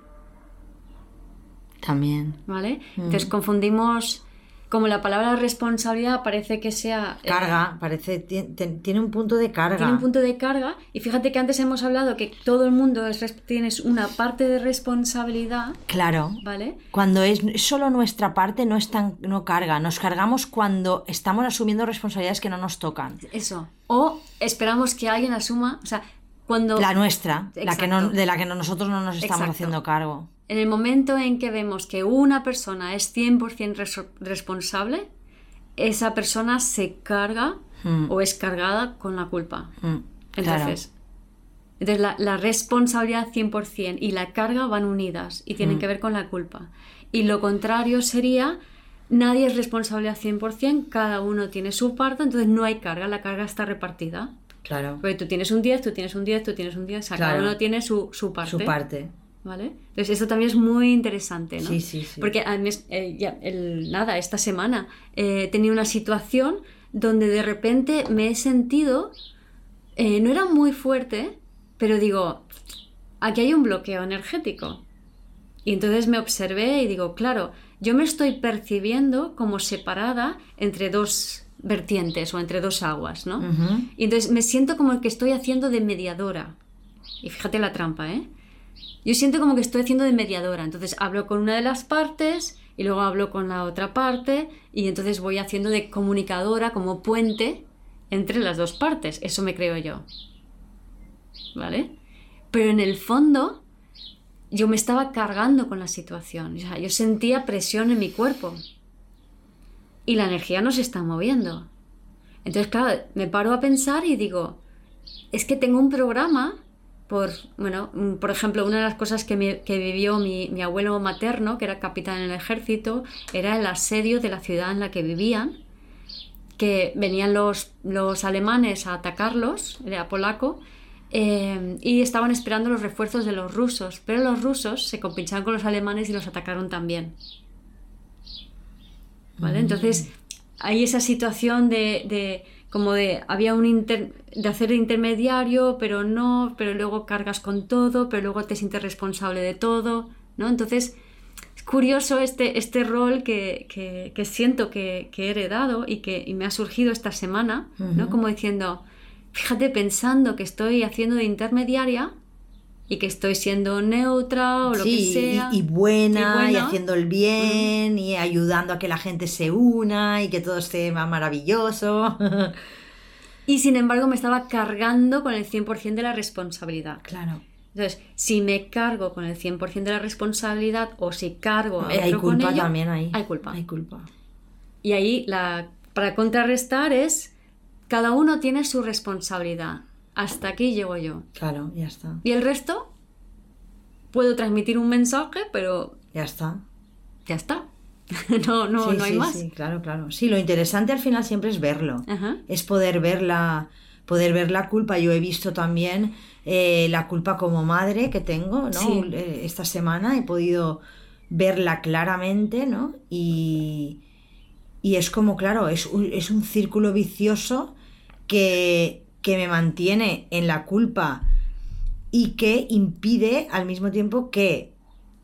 También. ¿vale? Entonces confundimos, como la palabra responsabilidad parece que sea... eh, Carga, parece, ti- ti- tiene un punto de carga. tiene un punto de carga y fíjate que antes hemos hablado que todo el mundo es, tienes una parte de responsabilidad, Claro. ¿vale? Cuando es solo nuestra parte, no es tan, no carga. Nos cargamos cuando estamos asumiendo responsabilidades que no nos tocan. Eso. O esperamos que alguien asuma, o sea, cuando... La nuestra, la que no, de la que no- nosotros no nos estamos Exacto. haciendo cargo. En el momento en que vemos que una persona es 100% res- responsable, esa persona se carga Mm. o es cargada con la culpa. Mm, claro. Entonces, entonces la, la responsabilidad 100% y la carga van unidas y Mm. tienen que ver con la culpa. Y lo contrario sería, nadie es responsable al 100%, cada uno tiene su parte, entonces no hay carga, la carga está repartida. Claro. Porque tú tienes un 10, tú tienes un 10, tú tienes un 10, o sea, Claro. cada uno tiene su, su parte. Su parte. ¿Vale? Entonces, esto también es muy interesante, ¿no? Sí, sí, sí. Porque eh, ya, el- nada, esta semana eh, he tenido una situación donde de repente me he sentido, eh, no era muy fuerte, pero digo, aquí hay un bloqueo energético. Y entonces me observé y digo, claro, yo me estoy percibiendo como separada entre dos vertientes o entre dos aguas, ¿no? Ujú. Y entonces me siento como que estoy haciendo de mediadora. Y fíjate la trampa, ¿eh? Yo siento como que estoy haciendo de mediadora. Entonces hablo con una de las partes y luego hablo con la otra parte y entonces voy haciendo de comunicadora como puente entre las dos partes. Eso me creo yo. ¿Vale? Pero en el fondo yo me estaba cargando con la situación. O sea, yo sentía presión en mi cuerpo. Y la energía no se está moviendo. Entonces, claro, me paro a pensar y digo, es que tengo un programa por, bueno, mm, por ejemplo, una de las cosas que, me- que vivió mi, mi abuelo materno, que era capitán en el ejército, era el asedio de la ciudad en la que vivían, que venían los, los alemanes a atacarlos, era polaco, eh, y estaban esperando los refuerzos de los rusos, pero los rusos se compincharon con los alemanes y los atacaron también. ¿Vale? Entonces, hay esa situación de, de como de había un inter- de hacer intermediario, pero no, pero luego cargas con todo, pero luego te sientes responsable de todo, ¿no? Entonces, es curioso este, este rol que, que- que siento que, que he heredado y que y me ha surgido esta semana, ¿no? Como diciendo, fíjate, pensando que estoy haciendo de intermediaria y que estoy siendo neutra o lo Sí, que sea. y, y buena, y, buena. haciendo el bien, y ayudando a que la gente se una, y que todo esté más maravilloso. Y sin embargo me estaba cargando con el 100% de la responsabilidad. claro. Entonces, si me cargo con el 100% de la responsabilidad o si cargo a hay otro con culpa ello, también ahí. hay culpa. Hay culpa. Y ahí la para contrarrestar es cada uno tiene su responsabilidad. Hasta aquí llego yo. Claro, ya está. Y el resto puedo transmitir un mensaje, pero Ya está. ya está. no, no, Sí, no hay sí, más. Sí, claro, claro. Sí, lo interesante al final siempre es verlo. Ajá. Es poder ver la, poder ver la culpa. Yo he visto también eh, la culpa como madre que tengo, ¿no? Eh, Esta semana he podido verla claramente, ¿no? Y, y es como, claro, es un, es un círculo vicioso que, que me mantiene en la culpa y que impide al mismo tiempo que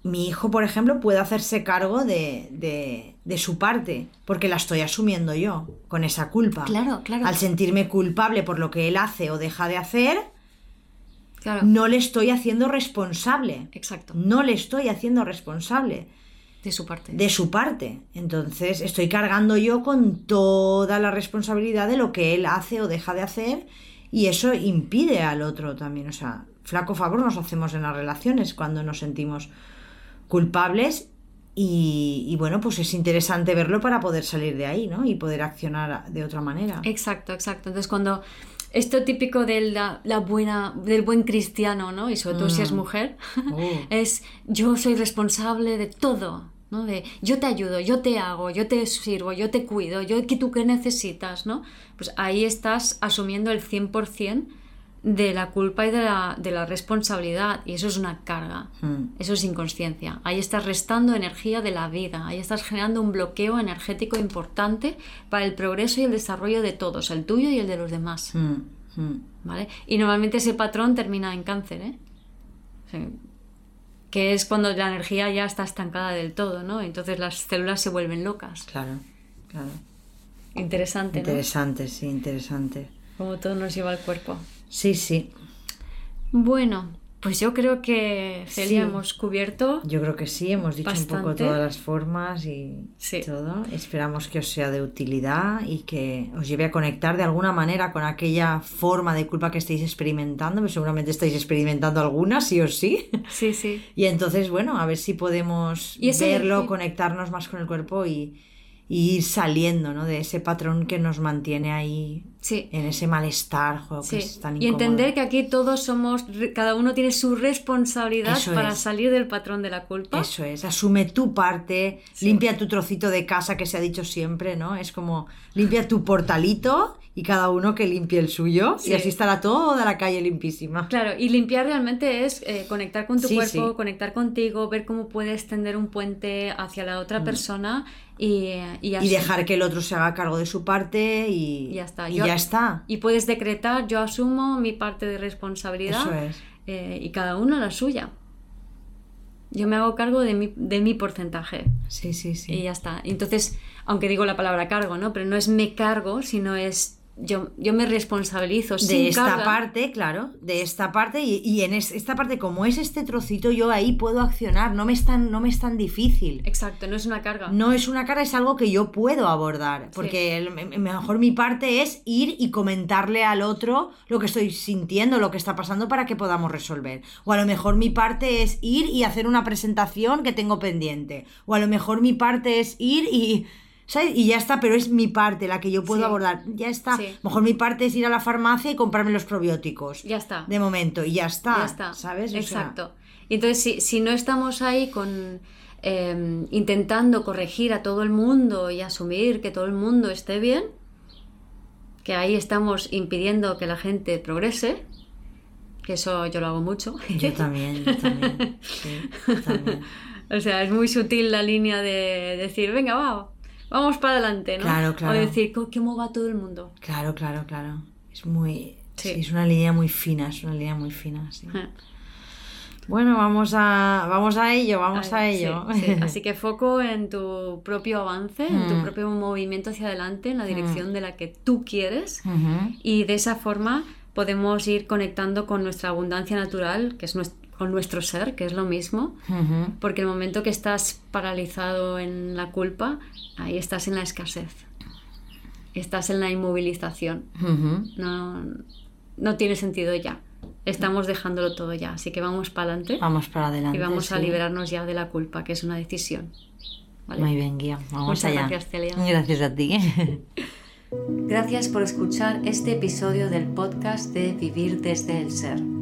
mi hijo, por ejemplo, pueda hacerse cargo de, de- de su parte, porque la estoy asumiendo yo con esa culpa. Claro, claro. Al sentirme culpable por lo que él hace o deja de hacer, Claro. no le estoy haciendo responsable. Exacto. No le estoy haciendo responsable De su parte. de su parte. Entonces estoy cargando yo con toda la responsabilidad de lo que él hace o deja de hacer y eso impide al otro también. O sea, flaco favor nos hacemos en las relaciones cuando nos sentimos culpables y, y bueno, pues es interesante verlo para poder salir de ahí, ¿no? Y poder accionar de otra manera. Exacto, exacto. Entonces cuando esto típico de la, la buena, del buen cristiano, ¿no? Y sobre todo si es mujer, Mm. Oh. es yo soy responsable de todo, ¿no? De yo te ayudo, yo te hago, yo te sirvo, yo te cuido, yo que tú qué necesitas, ¿no? Pues ahí estás asumiendo el 100% de la culpa y de la, de la responsabilidad y eso es una carga. Mm. Eso es inconsciencia. Ahí estás restando energía de la vida. Ahí estás generando un bloqueo energético importante para el progreso y el desarrollo de todos, el tuyo y el de los demás. Mm, mm. ¿Vale? Y normalmente ese patrón termina en cáncer, ¿eh? O sea, que es cuando la energía ya está estancada del todo, ¿no? Entonces las células se vuelven locas. Claro, claro. Interesante, ¿no? Interesante, sí, interesante. Como todo nos lleva al cuerpo. Sí, sí. Bueno, pues yo creo que, Celia, Sí. hemos cubierto Yo creo que sí, hemos dicho un poco todas las formas y Sí. todo. Esperamos que os sea de utilidad y que os lleve a conectar de alguna manera con aquella forma de culpa que estáis experimentando, que seguramente estáis experimentando alguna, sí o sí. Sí, sí. Y entonces, bueno, a ver si podemos Y verlo, conectarnos más con el cuerpo y, y ir saliendo ¿no? de ese patrón que nos mantiene ahí Sí. en ese malestar, Sí, que es tan y incómodo. entender que aquí todos somos, cada uno tiene su responsabilidad Eso para es. salir del patrón de la culpa. Eso es, asume tu parte, Sí. limpia tu trocito de casa que se ha dicho siempre, ¿no? Es como limpia tu portalito y cada uno que limpie el suyo Sí. y así estará toda la calle limpísima. Claro, y limpiar realmente es eh, conectar con tu Sí, cuerpo, sí. conectar contigo, ver cómo puedes tender un puente hacia la otra persona y, y, dejar que el otro se haga cargo de su parte y Y ya está. Y Yo- ya está. Y puedes decretar, yo asumo mi parte de responsabilidad Eso es. eh, y cada uno la suya. Yo me hago cargo de mi, de mi porcentaje. Sí, sí, sí. Y ya está. Entonces, aunque digo la palabra cargo, ¿no? Pero no es me cargo, sino es yo, yo me responsabilizo de esta carga. parte, claro, de esta parte y, y en es- esta parte, como es este trocito, yo ahí puedo accionar, no me es tan, no me es tan difícil. Exacto, no es una carga. No es una cara, es algo que yo puedo abordar. Porque el- mejor mi parte es ir y comentarle al otro lo que estoy sintiendo, lo que está pasando para que podamos resolver. O a lo mejor mi parte es ir y hacer una presentación que tengo pendiente. O a lo mejor mi parte es ir y. ¿Sabes? Y ya está, pero es mi parte la que yo puedo Sí. abordar. Ya está. Sí. Mejor mi parte es ir a la farmacia y comprarme los probióticos. Ya está. De momento, y ya está. Ya está. ¿Sabes? O sea, Exacto. Y entonces, si, si no estamos ahí con eh, intentando corregir a todo el mundo y asumir que todo el mundo esté bien, que ahí estamos impidiendo que la gente progrese, que eso yo lo hago mucho. yo también, yo también. Sí, también. o sea, es muy sutil la línea de decir, venga, va, vamos para adelante, ¿no? Claro, claro. O decir, "¿Cómo- ¿cómo va todo el mundo? Claro, claro, claro. Es muy. Sí. sí, es una línea muy fina, es una línea muy fina, sí. Bueno, vamos a, vamos a ello, vamos a ello. sí, sí. Así que foco en tu propio avance, en tu Mm. propio movimiento hacia adelante, en la dirección de la que tú quieres. Y de esa forma podemos ir conectando con nuestra abundancia natural, que es nues- con nuestro ser, que es lo mismo. Porque el momento que estás paralizado en la culpa, ahí estás en la escasez. Estás en la inmovilización. No, no tiene sentido ya. Estamos dejándolo todo ya. Así que vamos para adelante Vamos para adelante. y vamos a liberarnos ya de la culpa, que es una decisión. ¿Vale? Muy bien, Guía. Vamos Muchas allá. gracias, Celia. Gracias a ti. Gracias por escuchar este episodio del podcast de Vivir desde el Ser.